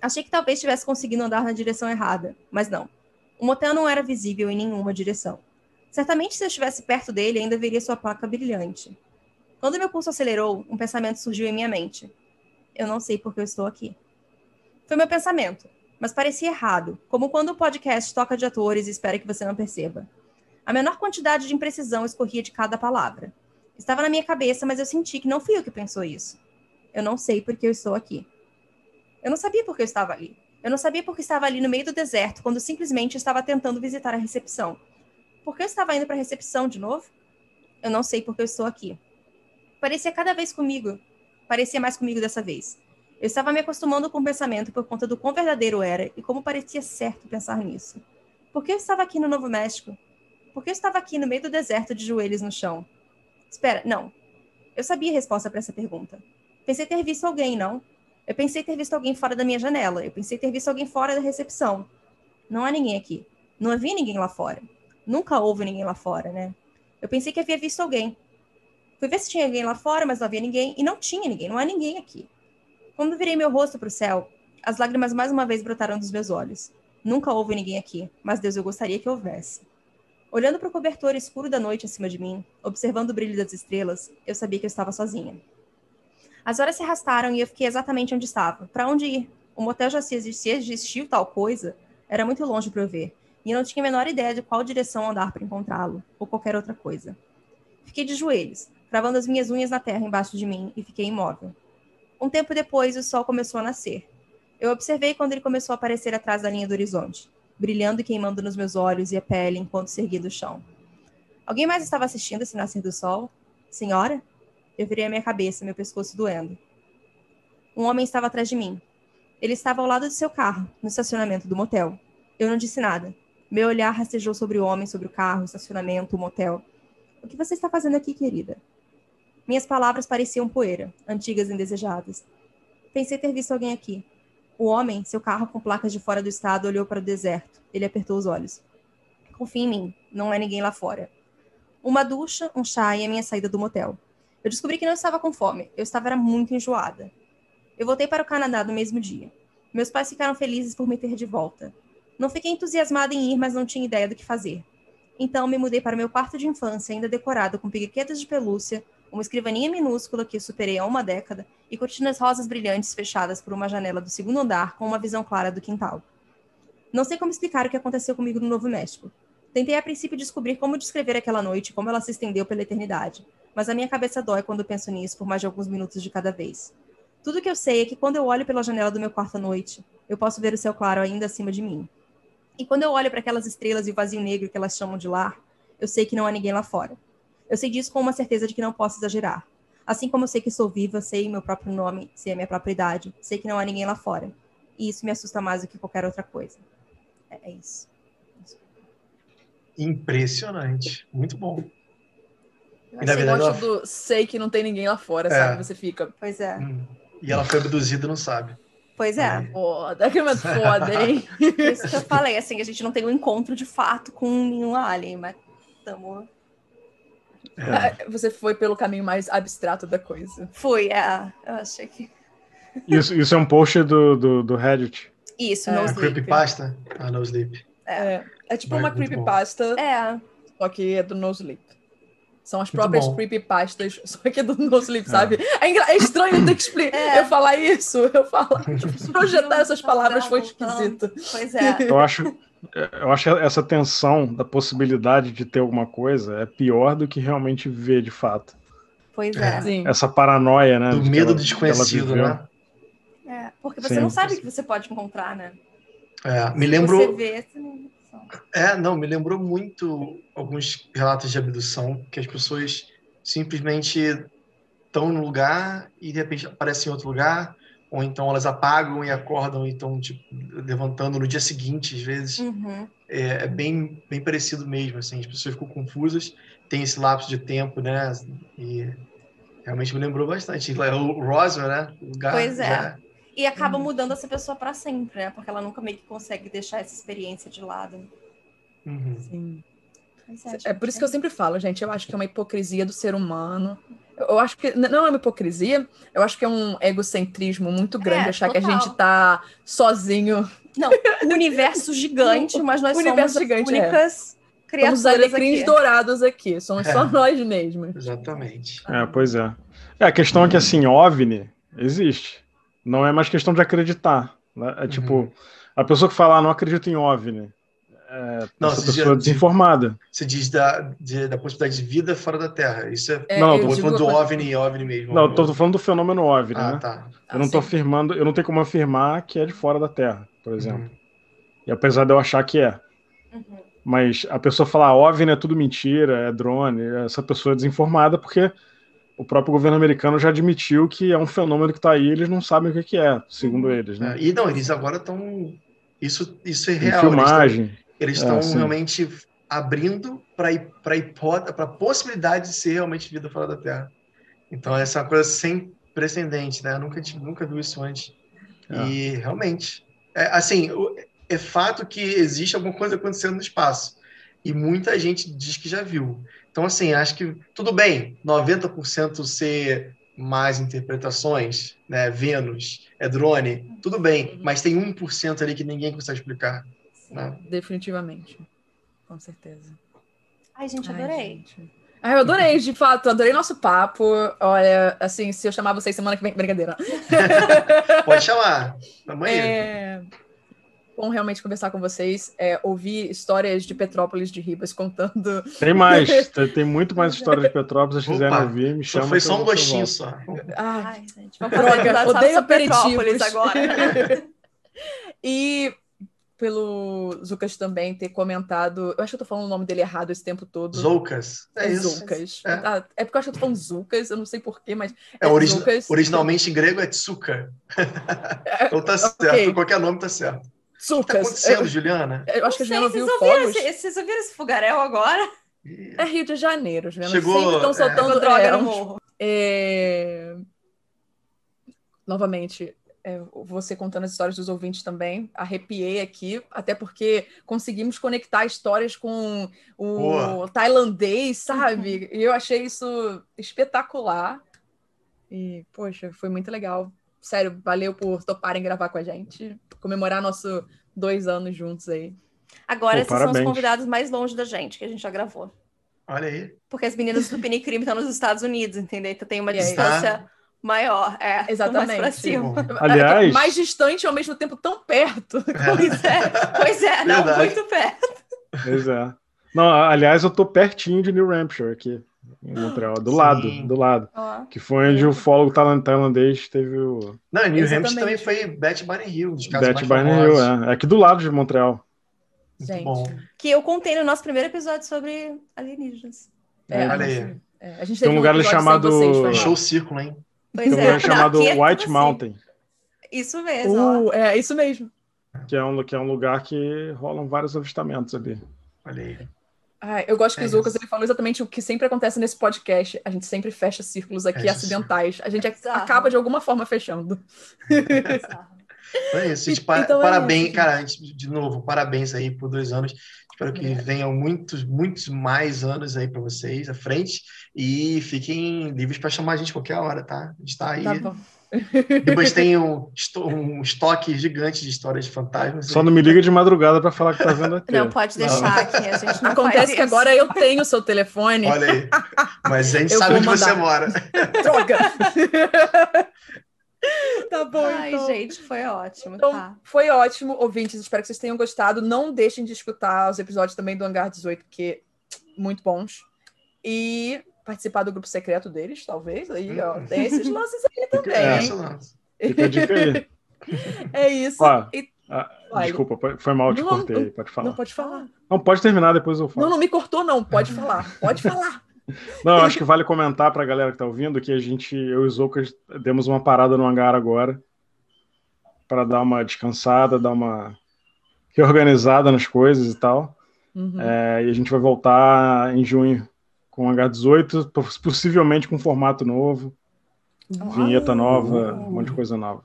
Achei que talvez tivesse conseguido andar na direção errada, mas não. O motel não era visível em nenhuma direção. Certamente, se eu estivesse perto dele, ainda veria sua placa brilhante. Quando meu pulso acelerou, um pensamento surgiu em minha mente. Eu não sei por que eu estou aqui. Foi meu pensamento, mas parecia errado, como quando o podcast toca de atores e espera que você não perceba. A menor quantidade de imprecisão escorria de cada palavra. Estava na minha cabeça, mas eu senti que não fui eu que pensou isso. Eu não sei porque eu estou aqui. Eu não sabia por que eu estava ali. Eu não sabia porque estava ali no meio do deserto, quando simplesmente estava tentando visitar a recepção. Por que eu estava indo para a recepção de novo? Eu não sei porque eu estou aqui. Parecia cada vez comigo. Parecia mais comigo dessa vez. Eu estava me acostumando com o pensamento por conta do quão verdadeiro era e como parecia certo pensar nisso. Por que eu estava aqui no Novo México? Por que eu estava aqui no meio do deserto de joelhos no chão? Espera, não. Eu sabia a resposta para essa pergunta. Pensei ter visto alguém, não? Eu pensei ter visto alguém fora da minha janela. Eu pensei ter visto alguém fora da recepção. Não há ninguém aqui. Não havia ninguém lá fora. Nunca houve ninguém lá fora, né? Eu pensei que havia visto alguém. Fui ver se tinha alguém lá fora, mas não havia ninguém. E não tinha ninguém. Não há ninguém aqui. Quando virei meu rosto para o céu, as lágrimas mais uma vez brotaram dos meus olhos. Nunca houve ninguém aqui, mas Deus eu gostaria que houvesse. Olhando para o cobertor escuro da noite acima de mim, observando o brilho das estrelas, eu sabia que eu estava sozinha. As horas se arrastaram e eu fiquei exatamente onde estava. Para onde ir? O motel já se existiu tal coisa? Era muito longe para eu ver, e eu não tinha a menor ideia de qual direção andar para encontrá-lo, ou qualquer outra coisa. Fiquei de joelhos, cravando as minhas unhas na terra embaixo de mim, e fiquei imóvel. Um tempo depois, o sol começou a nascer. Eu observei quando ele começou a aparecer atrás da linha do horizonte, brilhando e queimando nos meus olhos e a pele enquanto se erguia do chão. Alguém mais estava assistindo esse nascer do sol? Senhora? Eu virei a minha cabeça, meu pescoço doendo. Um homem estava atrás de mim. Ele estava ao lado de seu carro, no estacionamento do motel. Eu não disse nada. Meu olhar rastejou sobre o homem, sobre o carro, o estacionamento, o motel. O que você está fazendo aqui, querida? Minhas palavras pareciam poeira, antigas e indesejadas. Pensei ter visto alguém aqui. O homem, seu carro com placas de fora do estado, olhou para o deserto. Ele apertou os olhos. Confie em mim, não é ninguém lá fora. Uma ducha, um chá e a minha saída do motel. Eu descobri que não estava com fome, eu estava muito enjoada. Eu voltei para o Canadá no mesmo dia. Meus pais ficaram felizes por me ter de volta. Não fiquei entusiasmada em ir, mas não tinha ideia do que fazer. Então me mudei para meu quarto de infância, ainda decorado com piquetas de pelúcia, uma escrivaninha minúscula que superei há uma década e cortinas rosas brilhantes fechadas por uma janela do segundo andar com uma visão clara do quintal. Não sei como explicar o que aconteceu comigo no Novo México. Tentei a princípio descobrir como descrever aquela noite, como ela se estendeu pela eternidade mas a minha cabeça dói quando penso nisso por mais de alguns minutos de cada vez. Tudo que eu sei é que quando eu olho pela janela do meu quarto à noite, eu posso ver o céu claro ainda acima de mim. E quando eu olho para aquelas estrelas e o vazio negro que elas chamam de lar, eu sei que não há ninguém lá fora. Eu sei disso com uma certeza de que não posso exagerar. Assim como eu sei que sou viva, sei meu próprio nome, sei a minha própria idade, sei que não há ninguém lá fora. E isso me assusta mais do que qualquer outra coisa. É, é isso. Impressionante. Muito bom. E, na verdade, ela... do sei que não tem ninguém lá fora, é. sabe? Você fica. Pois é. Hum. E ela foi abduzida não sabe. Pois é. Foda, que é foda, hein? Isso que eu falei, assim, a gente não tem um encontro de fato com nenhum alien, mas tamo. É. Você foi pelo caminho mais abstrato da coisa. Fui, é. Eu achei que. Isso, isso é um post do, do, do Reddit. Isso, é. no Sleep. Creepypasta? Ah, no Sleep. É, é, é tipo Vai, uma creepypasta. É. Só que é do No Sleep. São as Muito próprias bom. creepypastas, só que é do No Sleep, sabe? É, é estranho ter que explicar. É. Eu falar isso, eu falar. Projetar essas palavras foi esquisito. Pois é. Eu acho, eu acho essa tensão da possibilidade de ter alguma coisa é pior do que realmente ver de fato. Pois é. Sim. Essa paranoia, né? Do medo ela, do desconhecido, né? É, porque você Sim. não sabe o que você pode encontrar, né? É, me lembrou. Você vê, você não é, não, me lembrou muito alguns relatos de abdução, que as pessoas simplesmente estão no lugar e de repente aparecem em outro lugar, ou então elas apagam e acordam e estão tipo, levantando no dia seguinte, às vezes. Uhum. É, é, bem, bem parecido mesmo, assim, as pessoas ficam confusas, tem esse lapso de tempo, né? E realmente me lembrou bastante. O Roswell, né? O lugar, pois é. Já, e acaba uhum. mudando essa pessoa para sempre, né? Porque ela nunca meio que consegue deixar essa experiência de lado. Uhum. Sim. É, é por isso que eu sempre falo, gente. Eu acho que é uma hipocrisia do ser humano. Eu acho que não é uma hipocrisia, eu acho que é um egocentrismo muito grande é, achar total. que a gente tá sozinho. Não, universo gigante, mas nós universo somos gigante, é. únicas é. criaturas somos alecrins aqui. dourados aqui, somos é. só nós mesmos. Exatamente. É, pois é. É, a questão é que assim, OVNI existe. Não é mais questão de acreditar. Né? É tipo, uhum. a pessoa que fala, ah, não acredito em OVNI, é, não, essa pessoa diz, desinformada. Você diz da, de, da possibilidade de vida fora da Terra. Isso é. é não, eu tô falando do OVNI, OVNI mesmo. Não, eu tô falando do fenômeno OVNI, ah, né? Tá. Eu não tô afirmando, eu não tenho como afirmar que é de fora da Terra, por exemplo. Uhum. E apesar de eu achar que é. Uhum. Mas a pessoa falar OVNI é tudo mentira, é drone, essa pessoa é desinformada porque o próprio governo americano já admitiu que é um fenômeno que está aí, eles não sabem o que, é, segundo eles, né? É, e não, eles agora estão. Isso, isso é Tem real. filmagem. Eles estão sim. realmente abrindo para para possibilidade de ser realmente vida fora da Terra. Então essa é uma coisa sem precedente, né? Eu nunca nunca viu isso antes. É. E realmente, é, assim, é fato que existe alguma coisa acontecendo no espaço. E muita gente diz que já viu. Então, assim, acho que tudo bem, 90% ser mais interpretações, né? Vênus, é drone, tudo bem, mas tem 1% ali que ninguém consegue explicar. Né? Definitivamente. Com certeza. Ai, gente, Ai, adorei. gente. Ah, eu adorei, de fato, adorei nosso papo. Olha, assim, se eu chamar vocês semana que vem, brincadeira. Pode chamar. Aí. É bom realmente conversar com vocês, é, ouvir histórias de Petrópolis de Ribas contando. Tem mais, tem, tem muito mais história de Petrópolis, se vocês quiserem ouvir, me chama. foi só um gostinho só. Ai, gente, vamos droga, episódio odeio Petrópolis aperitivos. agora. e pelo Zucas também ter comentado. Eu acho que eu tô falando o nome dele errado esse tempo todo. Zoucas. É isso. Zucas. É. Ah, é porque eu acho que eu tô falando Zucas, eu não sei porquê, mas. É, origi- Zucas. originalmente em grego é tsuka. então tá certo. ok. Qualquer nome tá certo. O que tá Zucas. acontecendo, Eu, Juliana? eu acho que a Juliana viu vocês ouviram, fogos. esse, vocês ouviram esse fogaréu agora? É Rio de Janeiro, Juliana. Chegou, Sempre estão é. soltando droga é, no morro. É, Novamente, é, você contando as histórias dos ouvintes também, arrepiei aqui, até porque conseguimos conectar histórias com o Boa. tailandês, sabe? E eu achei isso espetacular. E, poxa, foi muito legal. Sério, valeu por toparem gravar com a gente, comemorar nossos dois anos juntos aí. Agora Pô, esses são os parabéns. convidados mais longe da gente, que a gente já gravou. Olha aí. Porque as meninas do Pini Crime estão nos Estados Unidos, entendeu? Então tem uma distância maior. É, Exatamente. Mais pra cima. Bom, Aliás- Mais distante e ao mesmo tempo tão perto. Pois é, pois é, não, muito perto. Pois é. Não, aliás, eu tô pertinho de New Hampshire aqui, em Montreal, do Sim. lado, do lado. Ó. Que foi onde o fólogo tailan- tailandês teve o Não, New Hampshire também foi Betty Barney Hill, mais Barney Hill, é. É aqui do lado de Montreal. Muito Gente. bom. Que eu contei no nosso primeiro episódio sobre alienígenas. É, Olha a aí. é, a gente Tem um lugar ali chamado- vocês. Fechou o círculo, hein? Pois Tem um é, lugar chamado é White assim. Mountain, Isso mesmo. Uh, é isso mesmo. que é, um, que é um lugar que rolam vários avistamentos ali. Olha aí. Ah, eu gosto que É o Lucas isso. ele falou exatamente o que sempre acontece nesse podcast. A gente sempre fecha círculos aqui Fecha acidentais. A gente É acaba de alguma forma fechando. Então é isso. Gente, então é parabéns, cara. de novo, parabéns aí por dois anos. Espero que Obrigada. venham muitos, muitos mais anos aí para vocês à frente. E fiquem livres para chamar a gente qualquer hora, tá? A gente tá aí. Tá bom. Depois tem um, um estoque gigante de histórias de fantasmas. Só não me liga de madrugada pra falar que tá vendo ET. Não, pode Não. deixar aqui, a gente não Acontece que isso. agora eu tenho o seu telefone. Olha aí. Mas a gente Eu sabe onde você mandar. mora. Droga! tá bom, Ai, então. gente, foi ótimo, Então, tá? foi ótimo, ouvintes. Espero que vocês tenham gostado. Não deixem de escutar os episódios também do Hangar 18, porque muito bons. E participar do grupo secreto deles, talvez. Aí, ó, tem esses lances aí também. É. Fica a dica aí. É isso. Ó, E- ah, Vai. desculpa, foi- foi mal, eu te Não, cortei, não, pode falar. Não, pode falar. Não, pode terminar, depois eu falo. Não, não me cortou, não. Pode falar. Pode falar. Não, acho que vale comentar pra galera que tá ouvindo que a gente, eu e o Zoucas, demos uma parada no hangar agora para dar uma descansada, dar uma reorganizada nas coisas e tal. Uhum. É, e a gente vai voltar em junho com o hangar 18, poss- possivelmente com formato novo, vinheta nova, um monte de coisa nova.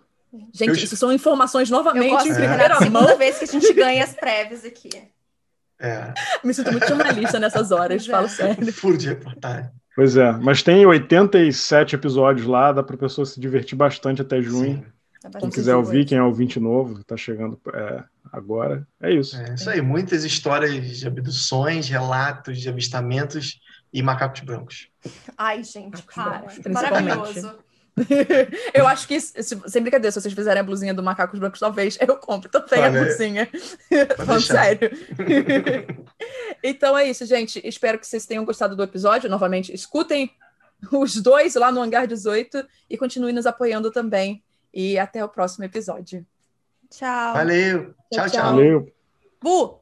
Gente, Eu- isso são informações Eu novamente gosto em de primeira a mão. segunda vez que a gente ganha as prévias aqui. É. Me sinto muito jornalista nessas horas, Pois é. falo sério. Furo de reportagem. Pois é, mas tem 87 episódios lá, dá pra pessoa se divertir bastante até junho. Sim. Tá Quem quiser ouvir, quem é ouvinte novo, tá chegando é, agora, é isso. É isso aí. Muitas histórias de abduções, relatos de avistamentos e macacos brancos. Ai, gente, para. Principalmente. Maravilhoso. eu acho que, se- sem brincadeira, se vocês fizerem a blusinha do Macacos Brancos, talvez eu compro também a Olha blusinha. Falando sério. então é isso, gente. Espero que vocês tenham gostado do episódio. Novamente, escutem os dois lá no Hangar 18 e continuem nos apoiando também. E até o próximo episódio. Tchau. Valeu. Tchau, tchau. tchau. tchau. Valeu! Bu!